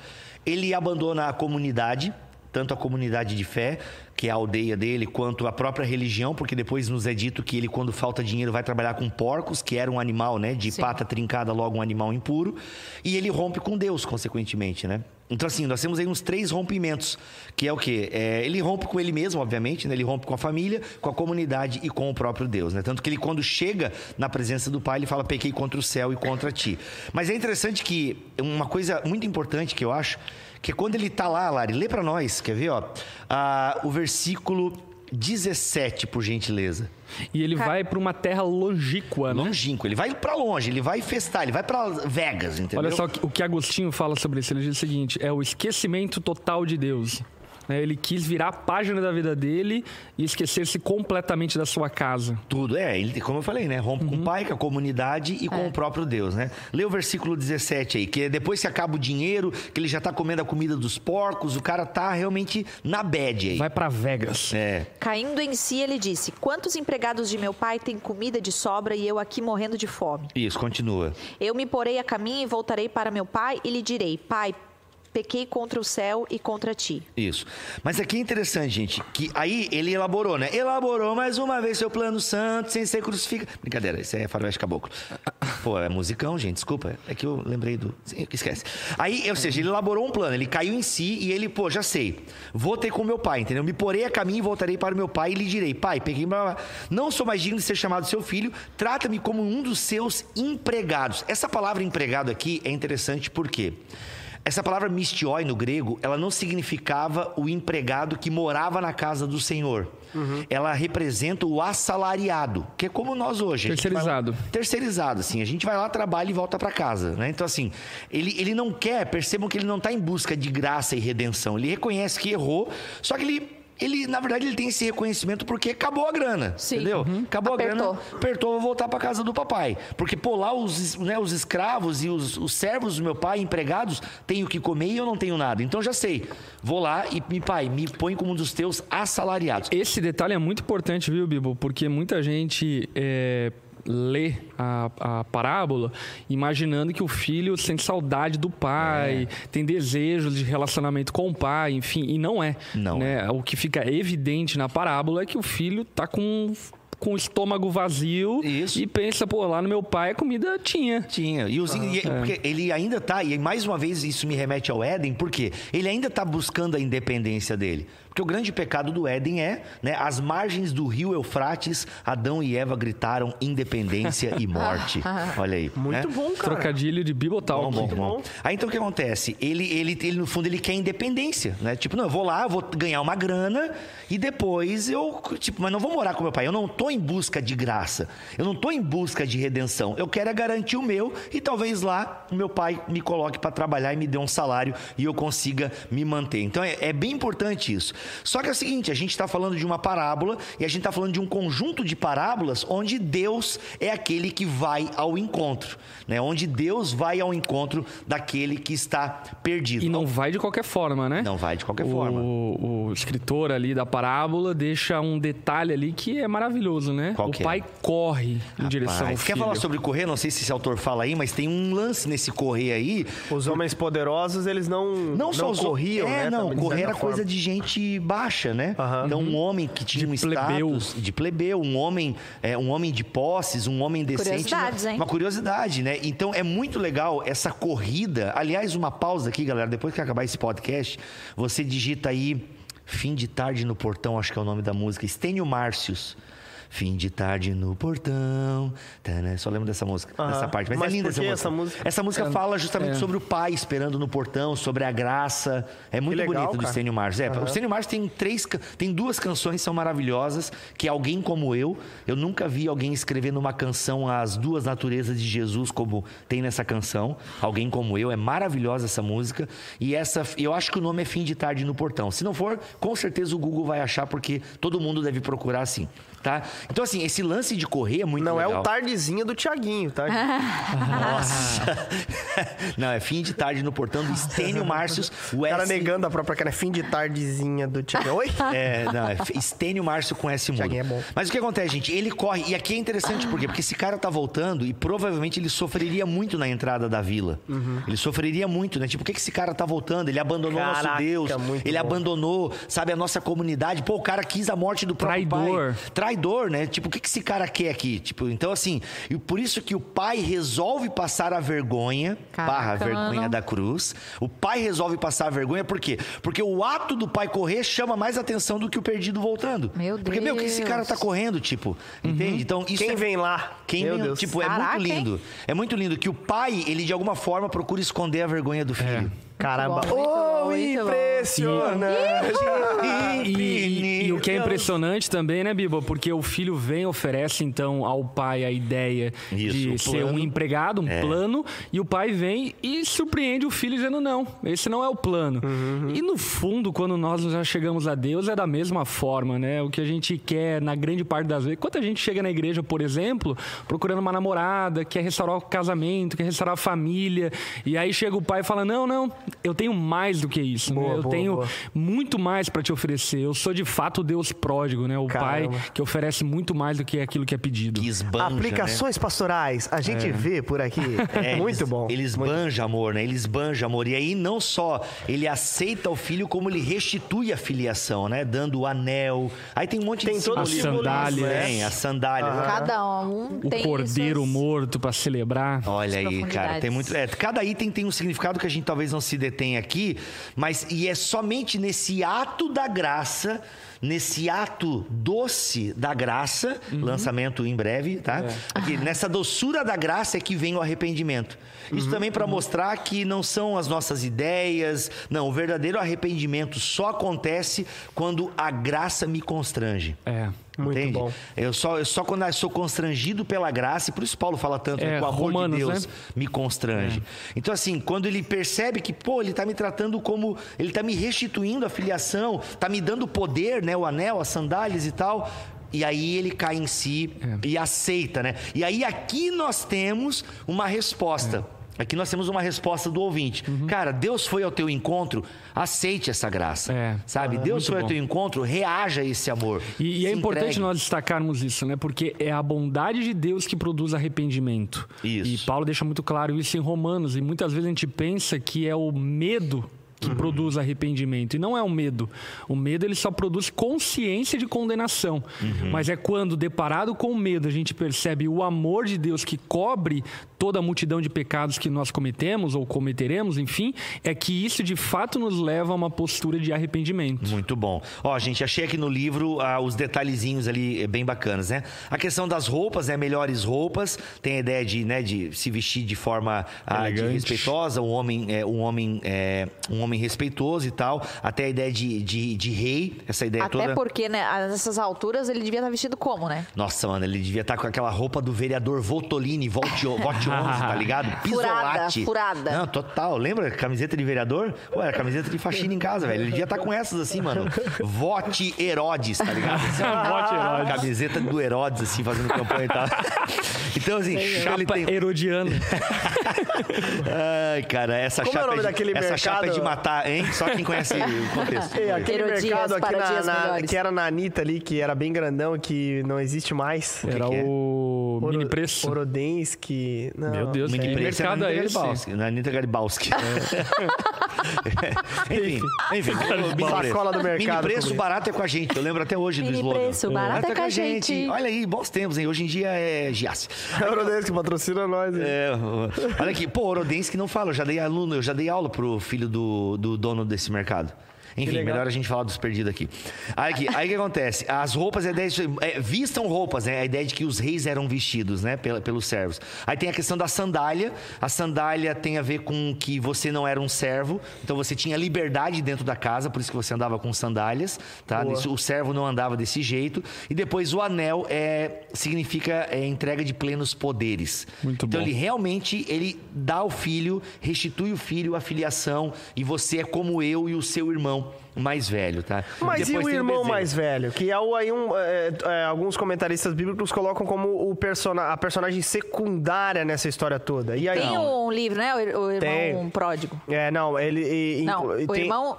Ele abandona a comunidade, tanto a comunidade de fé. que é a aldeia dele, quanto a própria religião, porque depois nos é dito que ele, quando falta dinheiro, vai trabalhar com porcos, que era um animal, né? De Sim. pata trincada, logo um animal impuro. E ele rompe com Deus, consequentemente, né? Então, assim, nós temos aí uns três rompimentos, que é o quê? É, ele rompe com ele mesmo, obviamente, né? Ele rompe com a família, com a comunidade e com o próprio Deus, né? Tanto que ele, quando chega na presença do Pai, ele fala, pequei contra o céu e contra ti. Mas é interessante que uma coisa muito importante que eu acho, que é quando ele tá lá, Lari, lê para nós, quer ver, ó? Ah, o versículo 17, por gentileza. E ele vai para uma terra longínqua, né? Longínquo, ele vai para longe, ele vai festar, ele vai para Vegas, entendeu? Olha só o que Agostinho fala sobre isso. Ele diz o seguinte: é o esquecimento total de Deus. Né? Ele quis virar a página da vida dele e esquecer-se completamente da sua casa. Tudo, é, ele, como eu falei, né? Rompe com o pai, com a comunidade e com o próprio Deus, né? Lê o versículo 17 aí, que é depois que acaba o dinheiro, que ele já tá comendo a comida dos porcos, o cara tá realmente na bad aí. Vai para Vegas. É, Caindo em si, ele disse: Quantos empregados de meu pai têm comida de sobra e eu aqui morrendo de fome? isso, continua. Eu me porei a caminho e voltarei para meu pai e lhe direi: Pai, pequei contra o céu e contra ti. Isso. Mas aqui é interessante, gente, que aí ele elaborou, né? Elaborou mais uma vez seu plano santo, sem ser crucificado. Brincadeira, isso é faroeste caboclo. Pô, é musicão, gente, desculpa. É que eu lembrei do... Esquece. Aí, ou seja, ele elaborou um plano, ele caiu em si e ele, pô, já sei. Vou ter com meu pai, entendeu? Me porei a caminho e voltarei para o meu pai e lhe direi, pai, peguei... Não sou mais digno de ser chamado seu filho, trata-me como um dos seus empregados. Essa palavra empregado aqui é interessante porque... Essa palavra mistioi no grego, ela não significava o empregado que morava na casa do Senhor. Ela representa o assalariado, que é como nós hoje. Vai lá- Terceirizado. terceirizado, assim. A gente vai lá, trabalha e volta para casa, né? Então, assim, ele, ele não quer, percebam que ele não está em busca de graça e redenção. Ele reconhece que errou, só que ele... Ele, na verdade, ele tem esse reconhecimento porque acabou a grana, Sim. entendeu? Acabou a Apertou. grana, apertou, vou voltar para casa do papai. Porque, pô, lá os, né, os escravos e os, os servos do meu pai, empregados, têm o que comer e eu não tenho nada. Então, já sei, vou lá e, me pai, me põe como um dos teus assalariados. Esse detalhe é muito importante, viu, Bibo? Porque muita gente é, lê a, a parábola imaginando que o filho sente saudade do pai, É. tem desejos de relacionamento com o pai, enfim, e não é. Não né? O que fica evidente na parábola é que o filho tá com com o estômago vazio Isso. e pensa, pô, lá no meu pai a comida tinha. Tinha. E, os, e- porque ele ainda tá, e mais uma vez isso me remete ao Éden, porque ele ainda tá buscando a independência dele. Porque o grande pecado do Éden é, né, as margens do rio Eufrates, Adão e Eva gritaram independência e morte. Olha aí. Muito né? bom, cara. Trocadilho de Bibotalk. Bom, bom, bom. bom. Aí então o que acontece? Ele, ele, ele, no fundo, ele quer independência, né? Tipo, não, eu vou lá, eu vou ganhar uma grana e depois eu, tipo, mas não vou morar com meu pai. Eu não tô em busca de graça. Eu não tô em busca de redenção. Eu quero é garantir o meu e talvez lá o meu pai me coloque para trabalhar e me dê um salário e eu consiga me manter. Então é, é bem importante isso. Só que é o seguinte, a gente está falando de uma parábola e a gente está falando de um conjunto de parábolas onde Deus é aquele que vai ao encontro, né? Onde Deus vai ao encontro daquele que está perdido. E não vai de qualquer forma, né? Não vai de qualquer forma. O, o escritor ali da parábola deixa um detalhe ali que é maravilhoso, né? Qual o é? pai corre em direção ao Rapaz, filho. quer falar sobre correr? Não sei se esse autor fala aí, mas tem um lance nesse correr aí. Os homens poderosos, eles não, Não, só os corriam, é, né? não, correr era coisa forma. de gente baixa, né? Aham. Então um homem que tinha De um plebeu. status de plebeu, um homem, é, um homem de posses, um homem decente, Curiosidades, uma, hein? uma curiosidade, né? Então é muito legal essa corrida. Aliás, uma pausa aqui, galera, depois que acabar esse podcast, você digita aí Fim de tarde no portão, acho que é o nome da música, Estênio Márcios. Fim de tarde no portão. Tana, só lembro dessa música, dessa parte. Mas, Mas é linda por que essa essa música. música? Essa música fala justamente é. sobre o pai esperando no portão, sobre a graça. É muito legal, bonito do cara. Estênio Márcios. É, O Estênio Márcios tem três, tem duas canções que são maravilhosas, que é Alguém Como Eu. Eu nunca vi alguém escrever numa canção as duas naturezas de Jesus como tem nessa canção. Alguém Como Eu. É maravilhosa essa música. E essa, eu acho que o nome é Fim de Tarde no Portão. Se não for, com certeza o Google vai achar, porque todo mundo deve procurar assim. Tá? Então, assim, esse lance de correr é muito Não legal. é o tardezinha do Tiaguinho, tá? Nossa. Não, é fim de tarde no portão do Estênio Márcios. O cara negando a própria cara. É fim de tardezinha do Tiaguinho. Oi? É, não, é Estênio Márcio com S mudo. Thiaguinho é bom. Mas o que acontece, gente? Ele corre, e aqui é interessante por quê? Porque esse cara tá voltando e provavelmente ele sofreria muito na entrada da vila. Uhum. Ele sofreria muito, né? Tipo, por que que esse cara tá voltando? Ele abandonou o nosso Caraca, Deus, muito ele bom. abandonou, sabe, a nossa comunidade. Pô, o cara quis a morte do próprio Traidor. pai. Traidor, né? Tipo, o que que esse cara quer aqui? Tipo, então assim, e por isso que o pai resolve passar a vergonha, Caraca, barra a vergonha mano. da cruz. O pai resolve passar a vergonha, por quê? Porque o ato do pai correr chama mais atenção do que o perdido voltando. Meu Porque, meu, o que esse cara Deus. tá correndo, tipo, entende? Então, isso Quem é- vem lá? Quem Meu vem, Deus. tipo, é Caraca, muito hein? lindo. É muito lindo que o pai, ele de alguma forma procura esconder a vergonha do filho. Caramba. Muito bom, muito oh, muito impressionante. E, e- e o que é impressionante também, né, Biba? Porque o filho vem, oferece então ao pai a ideia Isso, de ser um plano. empregado, um plano, e o pai vem e surpreende o filho dizendo: não, esse não é o plano. E no fundo, quando nós já chegamos a Deus, é da mesma forma, né? O que a gente quer, na grande parte das vezes, quando a gente chega na igreja, por exemplo, procurando uma namorada, quer restaurar o casamento, quer restaurar a família, e aí chega o pai e fala: não, não, eu tenho mais do que isso, né? Boa, Eu boa, tenho boa. muito mais para te oferecer. Eu sou de fato o Deus pródigo, né? O Caramba. pai que oferece muito mais do que aquilo que é pedido. Que esbanja, né? Aplicações pastorais, a gente vê por aqui. É, Muito eles, bom. Eles Muito- banjam amor, né? Eles banjam amor. E aí não só ele aceita o filho, como ele restitui a filiação, né? Dando o anel. Aí tem um monte Tem de todo o simbolismo. né? Tem, a sandália. Cada um O tem cordeiro suas- morto para celebrar. Olha As aí, cara, tem muito. é, cada item tem um significado que a gente talvez não se detém aqui, mas e é somente nesse ato da graça, nesse ato doce da graça, lançamento em breve, tá? Aqui, nessa doçura da graça é que vem o arrependimento. Isso também para mostrar que não são as nossas ideias, não, o verdadeiro arrependimento só acontece quando a graça me constrange. É. Muito Entende? bom. Eu só, eu só quando eu sou constrangido pela graça, e por isso Paulo fala tanto, né, É, que o amor Romanos, de Deus né? me constrange. Então, assim, quando ele percebe que, pô, ele tá me tratando como. Ele tá me restituindo a filiação, tá me dando poder, né? O anel, as sandálias e tal. E aí ele cai em si e aceita, né? E aí aqui nós temos uma resposta. Aqui nós temos uma resposta do ouvinte. Cara, Deus foi ao teu encontro, aceite essa graça. É. Sabe? Deus muito foi ao bom. teu encontro, reaja a esse amor. E, e é importante entregue. nós destacarmos isso, né? Porque é a bondade de Deus que produz arrependimento. Isso. E Paulo deixa muito claro isso em Romanos. E muitas vezes a gente pensa que é o medo que Uhum. produz arrependimento. E não é o medo. O medo ele só produz consciência de condenação. Uhum. Mas é quando, deparado com o medo, a gente percebe o amor de Deus que cobre toda a multidão de pecados que nós cometemos ou cometeremos, enfim, é que isso de fato nos leva a uma postura de arrependimento. Muito bom. Ó, gente, achei aqui no livro ah, os detalhezinhos ali eh, bem bacanas, né? A questão das roupas, né? Melhores roupas. Tem a ideia de, né, de se vestir de forma ah, de respeitosa, um homem, é, um homem, é, um homem respeitoso e tal. Até a ideia de, de, de rei, essa ideia Até toda. porque, né, a essas alturas ele devia estar vestido como, né? Nossa, mano, ele devia estar com aquela roupa do vereador Voltolini, Vote, Vote 11, tá ligado? Pisolate. furada. Não, total. Lembra? Camiseta de vereador? Pô, era camiseta de faxina em casa, velho. Ele devia estar com essas assim, mano. Vote Herodes, tá ligado? Assim, Vote Herodes. Camiseta do Herodes, assim, fazendo campanha e tal. Então, assim, Chapa tem... herodiana. Ai, cara, essa Como é o chapa, nome é de... daquele essa chapa é mercado? de matar, hein? Só quem conhece o contexto. É, aquele Herodias mercado aqui na, na- que era na Anitta ali, que era bem grandão, que não existe mais. Era que é? o Oro- mini preço. Orodensky. Não. Meu Deus, Mini que preço é na mercado Anitta é esse? Garibalski. Na Anitta Garibalski. enfim, enfim. mini Sacola do preço. mercado, Mini preço barato é com a gente. Eu lembro até hoje do Mini slogan. preço, barato é com a gente. Olha aí, bons tempos, hein? Hoje em dia é Giasse. Orodensky patrocina nós. hein? É, olha aqui, pô, Orodense que não fala, eu já dei aluno, eu já dei aula pro filho do, do dono desse mercado. Enfim, melhor a gente falar dos perdidos aqui. Aí, aqui, aí o que acontece? As roupas, a ideia de, é, vistam roupas, né? A ideia de que os reis eram vestidos, né? Pela, pelos servos. Aí tem a questão da sandália. A sandália tem a ver com que você não era um servo, então você tinha liberdade dentro da casa, por isso que você andava com sandálias, tá? Isso- o servo não andava desse jeito. E depois o anel é, significa é, entrega de plenos poderes. Muito então bom. ele realmente ele dá ao filho, restitui o filho a filiação e você é como eu e o seu irmão. Irmão mais velho, tá? Mas Depois e o irmão bezerro. mais velho? Que é o aí um. é, é, alguns comentaristas bíblicos colocam como o persona, a personagem secundária nessa história toda. E aí? Tem um livro, né? O, o irmão Tem. pródigo. É, não, ele. e- Não, inclu- o tem- irmão.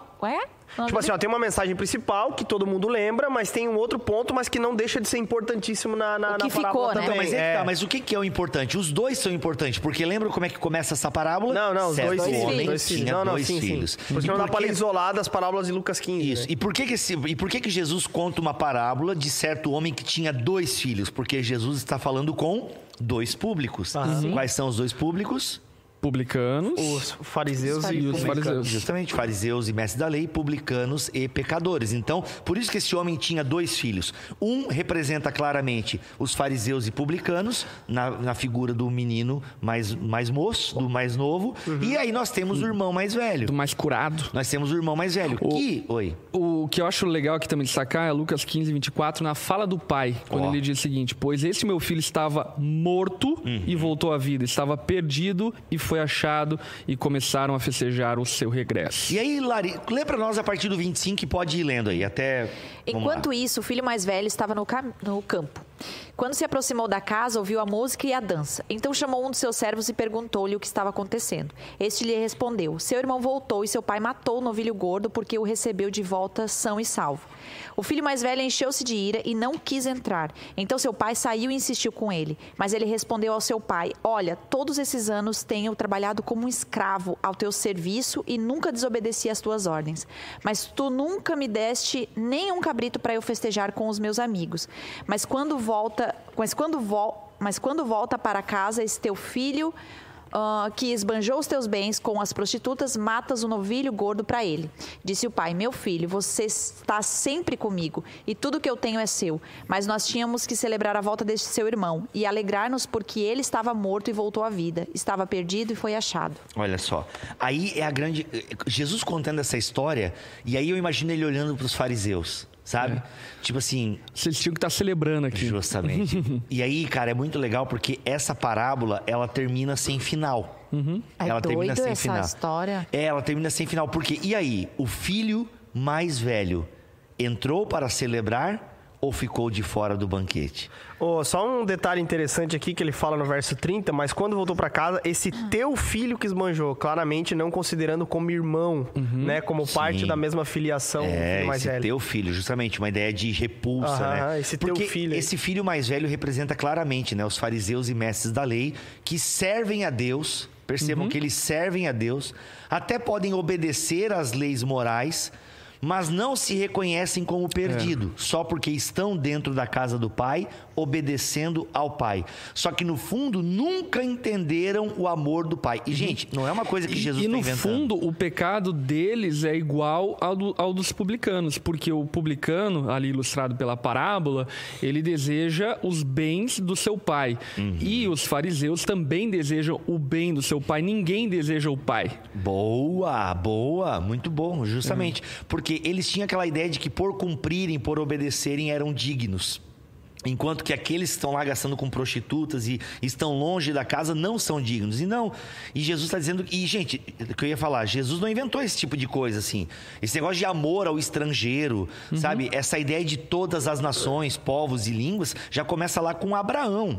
Ué? Tipo assim, ó, tem uma mensagem principal que todo mundo lembra, mas tem um outro ponto, mas que não deixa de ser importantíssimo na, na, O que na parábola ficou, né? Então, mas, é que É. tá, mas o que, que é o importante? Os dois são importantes, porque lembra como é que começa essa parábola? Não, não, os Certo dois filhos. homem Dois filhos. tinha Não, não, dois sim, filhos. sim. Porque E não dá que- isolar das parábolas de Lucas 15. Isso. né? E por que que, esse- e por que que Jesus conta uma parábola de certo homem que tinha dois filhos? Porque Jesus está falando com dois públicos. Quais são os dois públicos? Publicanos. Os fariseus Os e os fariseus. Justamente, fariseus e mestres da lei, publicanos e pecadores. Então, por isso que esse homem tinha dois filhos. Um representa claramente os fariseus e publicanos, na, na figura do menino mais, mais moço, do mais novo. E aí nós temos o irmão mais velho. Do mais curado. Nós temos o irmão mais velho. Que. Oi. O que eu acho legal aqui também destacar é Lucas 15, 24, na fala do pai, quando Ó. ele diz o seguinte: Pois esse meu filho estava morto e voltou à vida, estava perdido e foi achado, e começaram a festejar o seu regresso. E aí, Lari, lê pra nós a partir do 25 e pode ir lendo aí, até. Enquanto isso, o filho mais velho estava no, cam- no campo. Quando se aproximou da casa, ouviu a música e a dança. Então chamou um dos seus servos e perguntou-lhe o que estava acontecendo. Este lhe respondeu: Seu irmão voltou e seu pai matou o novilho gordo porque o recebeu de volta são e salvo. O filho mais velho encheu-se de ira e não quis entrar. Então seu pai saiu e insistiu com ele. Mas ele respondeu ao seu pai: Olha, todos esses anos tenho trabalhado como um escravo ao teu serviço e nunca desobedeci às tuas ordens. Mas tu nunca me deste nem um cabrito para eu festejar com os meus amigos. Mas quando volta, mas quando vol, mas quando volta para casa esse teu filho ah, que esbanjou os teus bens com as prostitutas, matas o novilho gordo para ele. Disse o pai: Meu filho, você está sempre comigo e tudo que eu tenho é seu. Mas nós tínhamos que celebrar a volta deste seu irmão e alegrar-nos porque ele estava morto e voltou à vida, estava perdido e foi achado. Olha só. Aí é a grande. Jesus contando essa história, e aí eu imagino ele olhando para os fariseus, sabe? Tipo assim, Vocês tinham que estar celebrando aqui. justamente. e aí, cara, é muito legal porque essa parábola, ela termina sem final. É ela termina sem essa final. história. É, ela termina sem final. Porque, e aí? O filho mais velho entrou para celebrar ou ficou de fora do banquete? Ô, só um detalhe interessante aqui que ele fala no verso 30, mas quando voltou pra casa, esse teu filho que esbanjou, claramente não considerando como irmão, né? Como parte Sim. da mesma filiação do É, filho mais esse velho. teu filho, justamente, uma ideia de repulsa, Aham, né? esse teu Porque filho aí. esse filho mais velho representa claramente, né, os fariseus e mestres da lei que servem a Deus, percebam Uhum. que eles servem a Deus, até podem obedecer às leis morais, mas não se reconhecem como perdido, só porque estão dentro da casa do pai, obedecendo ao pai. Só que no fundo nunca entenderam o amor do pai. E gente, não é uma coisa que E- Jesus e está no inventando. fundo, o pecado deles é igual ao, do- ao dos publicanos, porque o publicano, ali ilustrado pela parábola, ele deseja os bens do seu pai. Uhum. E os fariseus também desejam o bem do seu pai. Ninguém deseja o pai. Boa, boa, muito bom, justamente. Porque eles tinham aquela ideia de que por cumprirem, por obedecerem, eram dignos. Enquanto que aqueles que estão lá gastando com prostitutas e estão longe da casa não são dignos. E não. E Jesus está dizendo. E, gente, o que eu ia falar, Jesus não inventou esse tipo de coisa, assim. Esse negócio de amor ao estrangeiro, sabe? Essa ideia de todas as nações, povos e línguas já começa lá com Abraão.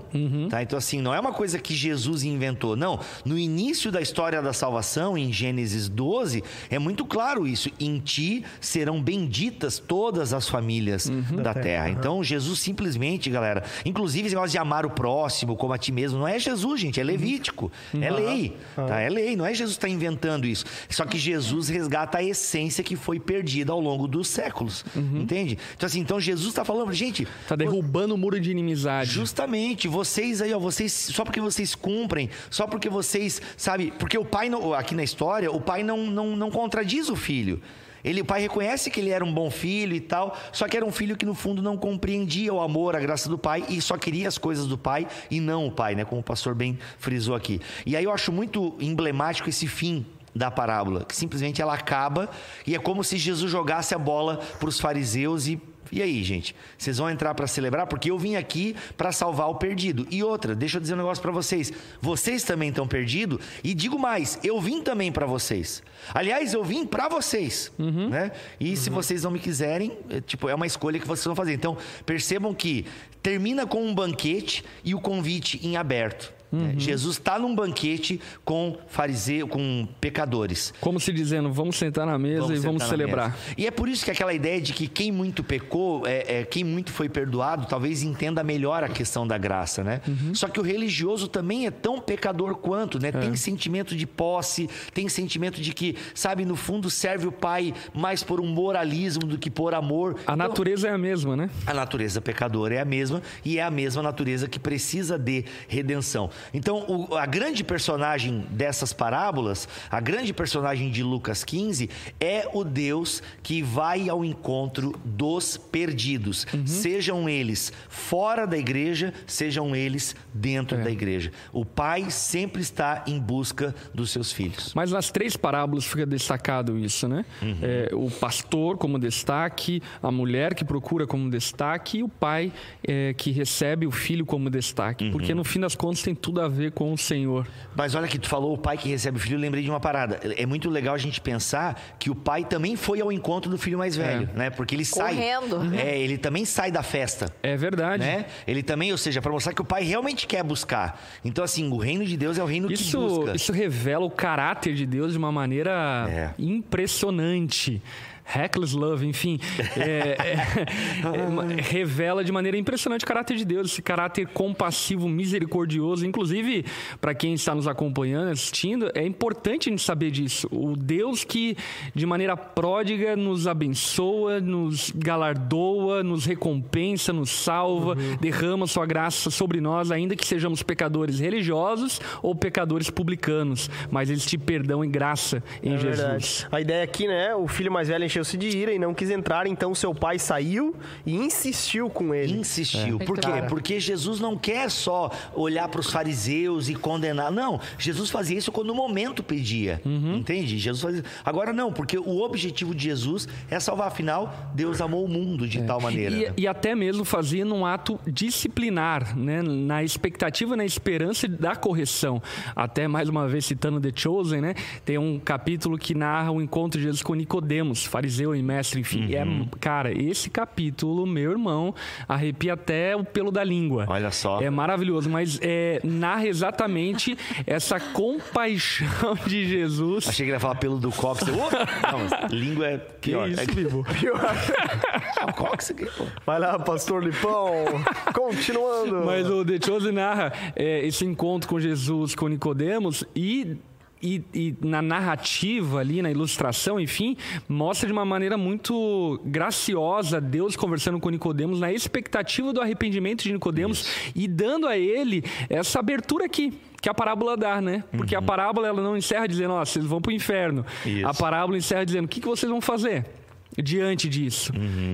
Tá? Então, assim, não é uma coisa que Jesus inventou. Não. No início da história da salvação, em Gênesis 12, é muito claro isso. Em ti serão benditas todas as famílias da terra. Então, Jesus simplesmente, galera, inclusive esse negócio de amar o próximo como a ti mesmo, não é Jesus, gente, é Levítico. É lei. Tá? É lei, não é Jesus que está inventando isso. Só que Jesus resgata a essência que foi perdida ao longo dos séculos. Entende? Então, assim, então Jesus está falando, gente, Tá derrubando o muro de inimizade. Justamente, vocês aí, ó, vocês só porque vocês cumprem, só porque vocês, sabe, porque o pai não- aqui na história, o pai não, não, não contradiz o filho. Ele, o pai reconhece que ele era um bom filho e tal, só que era um filho que no fundo não compreendia o amor, a graça do pai e só queria as coisas do pai e não o pai, né? Como o pastor bem frisou aqui. E aí eu acho muito emblemático esse fim da parábola, que simplesmente ela acaba e é como se Jesus jogasse a bola para os fariseus e E aí, gente? Vocês vão entrar para celebrar? Porque eu vim aqui para salvar o perdido. E outra, deixa eu dizer um negócio para vocês. Vocês também estão perdidos. E digo mais, eu vim também para vocês. Aliás, eu vim para vocês. Né? E se vocês não me quiserem, é, tipo, é uma escolha que vocês vão fazer. Então, percebam que termina com um banquete e o convite em aberto. Né? Jesus está num banquete com fariseu, com pecadores. Como se dizendo, vamos sentar na mesa e vamos sentar na celebrar. E é por isso que aquela ideia de que quem muito pecou, é, é, quem muito foi perdoado, talvez entenda melhor a questão da graça, né? Uhum. Só que o religioso também é tão pecador quanto, né? É. Tem sentimento de posse, tem sentimento de que, sabe, no fundo serve o pai mais por um moralismo do que por amor. A Então, natureza é a mesma, né? a natureza pecadora é a mesma e é a mesma natureza que precisa de redenção. Então, o- a grande personagem dessas parábolas, a grande personagem de Lucas 15, é o Deus que vai ao encontro dos perdidos, sejam eles fora da igreja, sejam eles dentro da igreja. O pai sempre está em busca dos seus filhos. Mas nas três parábolas fica destacado isso, né? Uhum. É, o pastor como destaque, a mulher que procura como destaque e o pai é, que recebe o filho como destaque. Uhum. Porque no fim das contas tem tudo a ver com o Senhor. Mas olha que tu falou o pai que recebe o filho, eu lembrei de uma parada. É muito legal a gente pensar que o pai também foi ao encontro do filho mais velho, né? Porque ele Correndo. sai. É, ele também sai da festa. É verdade. Né? Ele também, ou seja, para mostrar que o pai realmente quer buscar. Então, assim, o reino de Deus é o reino que Isso, busca. isso revela o caráter de Deus de uma maneira É. impressionante. Reckless love, enfim, é, é, é, revela de maneira impressionante o caráter de Deus, esse caráter compassivo, misericordioso. Inclusive, para quem está nos acompanhando, assistindo, é importante a gente saber disso. O Deus que, de maneira pródiga, nos abençoa, nos galardoa, nos recompensa, nos salva, derrama sua graça sobre nós, ainda que sejamos pecadores religiosos ou pecadores publicanos. Mas existe perdão e graça em É Jesus. verdade. A ideia aqui, né? O filho mais velho encheu-se de ira e não quis entrar, então seu pai saiu e insistiu com ele. Insistiu. Por quê? Cara. Porque Jesus não quer só olhar para os fariseus e condenar. Não, Jesus fazia isso quando o momento pedia. Entende? Jesus fazia. Agora não, porque o objetivo de Jesus é salvar. Afinal, Deus amou o mundo de tal maneira. E, né? e até mesmo fazia num ato disciplinar, né? na expectativa, na esperança da correção. Até mais uma vez citando The Chosen, né? tem um capítulo que narra o encontro de Jesus com Nicodemos, fariseu e mestre, enfim. E é, Uhum. cara, esse capítulo, meu irmão, arrepia até o pelo da língua. Olha só. É maravilhoso, mas é, narra exatamente essa compaixão de Jesus. Achei que ele ia falar pelo do cox. Eu, "Oh!" Não, mas língua é pior. isso, é, Bibo? é o cox aqui, pô. Vai lá, pastor Lipão. Continuando. Mas o The Chosen narra é, esse encontro com Jesus, com Nicodemos e, e, e na narrativa ali, na ilustração, enfim, mostra de uma maneira muito graciosa Deus conversando com Nicodemos na expectativa do arrependimento de Nicodemos e dando a ele essa abertura aqui. Que a parábola dá, né? Porque a parábola ela não encerra dizendo, ó, vocês vão pro inferno. Isso. A parábola encerra dizendo, o que, que vocês vão fazer diante disso?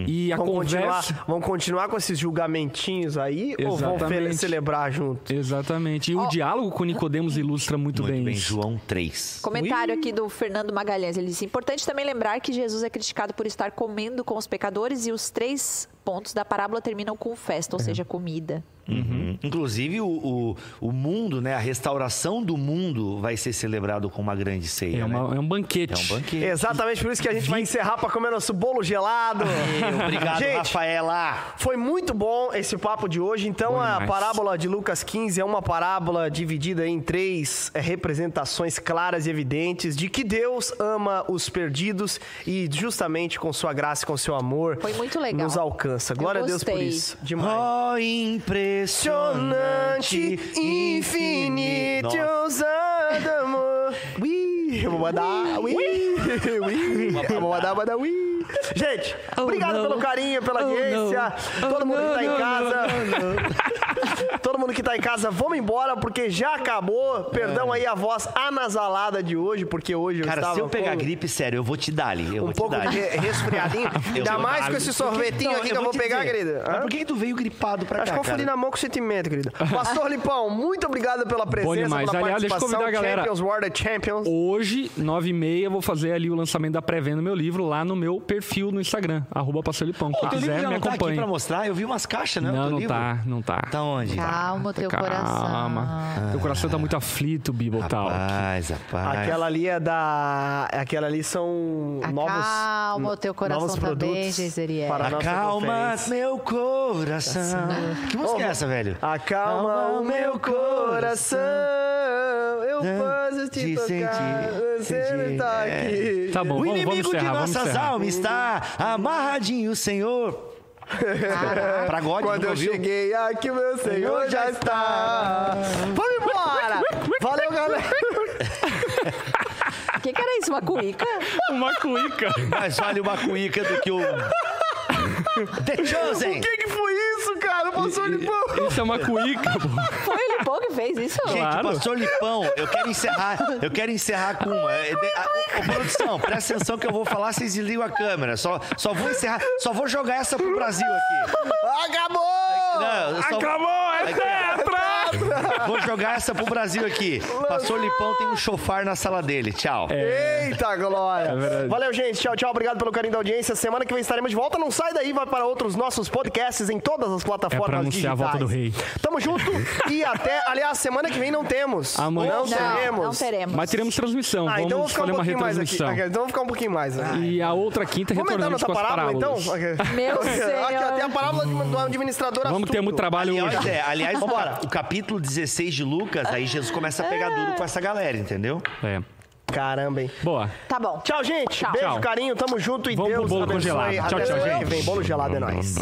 E a Vamos conversa... continuar, vamos continuar com esses julgamentinhos aí ou Exatamente. fe- celebrar junto? Exatamente. E o diálogo com Nicodemos ilustra muito, Muito bem, bem, isso. João 3. Comentário aqui do Fernando Magalhães. Ele disse: importante também lembrar que Jesus é criticado por estar comendo com os pecadores e os três pontos da parábola terminam com festa, ou seja, comida. Uhum. Inclusive, o, o, o mundo, né? A restauração do mundo vai ser celebrado com uma grande ceia. É, né? uma- é um banquete. É um banquete. Exatamente por isso que a gente vai encerrar para comer nosso bolo gelado. Obrigado, gente, Rafaela. Foi muito bom esse papo de hoje. Então, a parábola de Lucas 15 é uma parábola dividida em três eh, representações claras e evidentes de que Deus ama os perdidos e, justamente com sua graça e com seu amor, Foi muito legal. nos alcança. Glória a Deus por isso. Demais. Oh, impressionante, infinito, ousado amor. Ui, vou mandar, ui, ui, vou mandar, mandar, ui. Gente, Oh, obrigado não. pelo carinho, pela Oh, audiência. não. Todo Oh, mundo que não, tá em não, casa. Todo mundo que tá em casa, vamos embora, porque já acabou. Perdão aí a voz anasalada de hoje, porque hoje eu Cara, estava se eu pegar com gripe, sério, eu vou te dar ali. Eu um vou te pouco dar de ali. resfriadinho. Ainda mais com esse sorvetinho Não, aqui que eu vou te pegar, dizer, querida. Mas por que que tu veio gripado pra Acho cá, que eu fudi na mão com sentimento, querido. Pastor Lipão, muito obrigado pela presença, demais. pela Aliás, deixa eu participação. convidar a galera. Champions, World Champions. Hoje, 9h30, eu vou fazer ali o lançamento da pré-venda do meu livro lá no meu perfil no Instagram, arroba Passolipão. Pô, Quem quiser, me não tá aqui acompanha. pra mostrar? Eu vi umas caixas, né? o Não, não livro? tá, não tá. Tá onde? Calma o teu coração. Calma. Teu coração tá muito aflito, Bible Talk. Rapaz, rapaz. Aquela ali é da. Aquela ali são novos. Acalma o teu coração novos também, produtos Geiseriel. Acalma meu coração. Que música é essa, velho? Acalma o meu coração, eu posso te De tocar, sentir, você sentir, tá é. aqui. Tá bom, o vamos, vamos inimigo de encerrar, vamos nossas almas está amarradinho, Senhor. Pra God, Quando eu cheguei aqui, meu Senhor já está. Vamos embora! Valeu, galera! O que, que era isso? Uma cuíca? Uma cuíca. Mais vale uma cuíca do que o... The Chosen! O que, que foi isso, cara? Passou de pão. Isso é uma cuíca, pô. Foi o Lipão que fez isso? Gente, Claro. pastor Lipão, eu quero encerrar, eu quero encerrar com uma. É, de- a- Ô, produção, presta atenção que eu vou falar, vocês desligam a câmera. Só, só vou encerrar, só vou jogar essa pro Brasil aqui. Acabou! Não, eu só- Acabou, é tetra! Vou jogar essa pro Brasil aqui. Pastor Lipão tem um chofar na sala dele. Tchau. Eita, glória! É. Valeu, gente. Tchau, tchau. Obrigado pelo carinho da audiência. Semana que vem estaremos de volta. Não sai daí, vai para outros nossos podcasts em todas as plataformas É pra anunciar a digitais. volta do rei. Tamo junto e até... Aliás, semana que vem não temos. Amanhã- Não, Não, teremos. Não teremos. Mas teremos transmissão. Ah, então vou Vamos ficar um pouquinho mais aqui. Então vou ficar um pouquinho mais. né? E a outra quinta Vamos retornamos com as parábola, parábolas. então? Meu Senhor. tem a parábola do administrador Vamos ter astuto. muito trabalho Aliás, hoje. é, aliás ca- o capítulo 16 de Lucas, aí Jesus começa a pegar duro com essa galera, entendeu? É. Caramba, hein? Boa. Tá bom. Tchau, gente. Tchau. Beijo, Tchau. carinho. Tamo junto e Vamos pro Deus bolo abençoe. congelado. Tchau, Até tchau, semana que gente. Vem bolo gelado é nóis.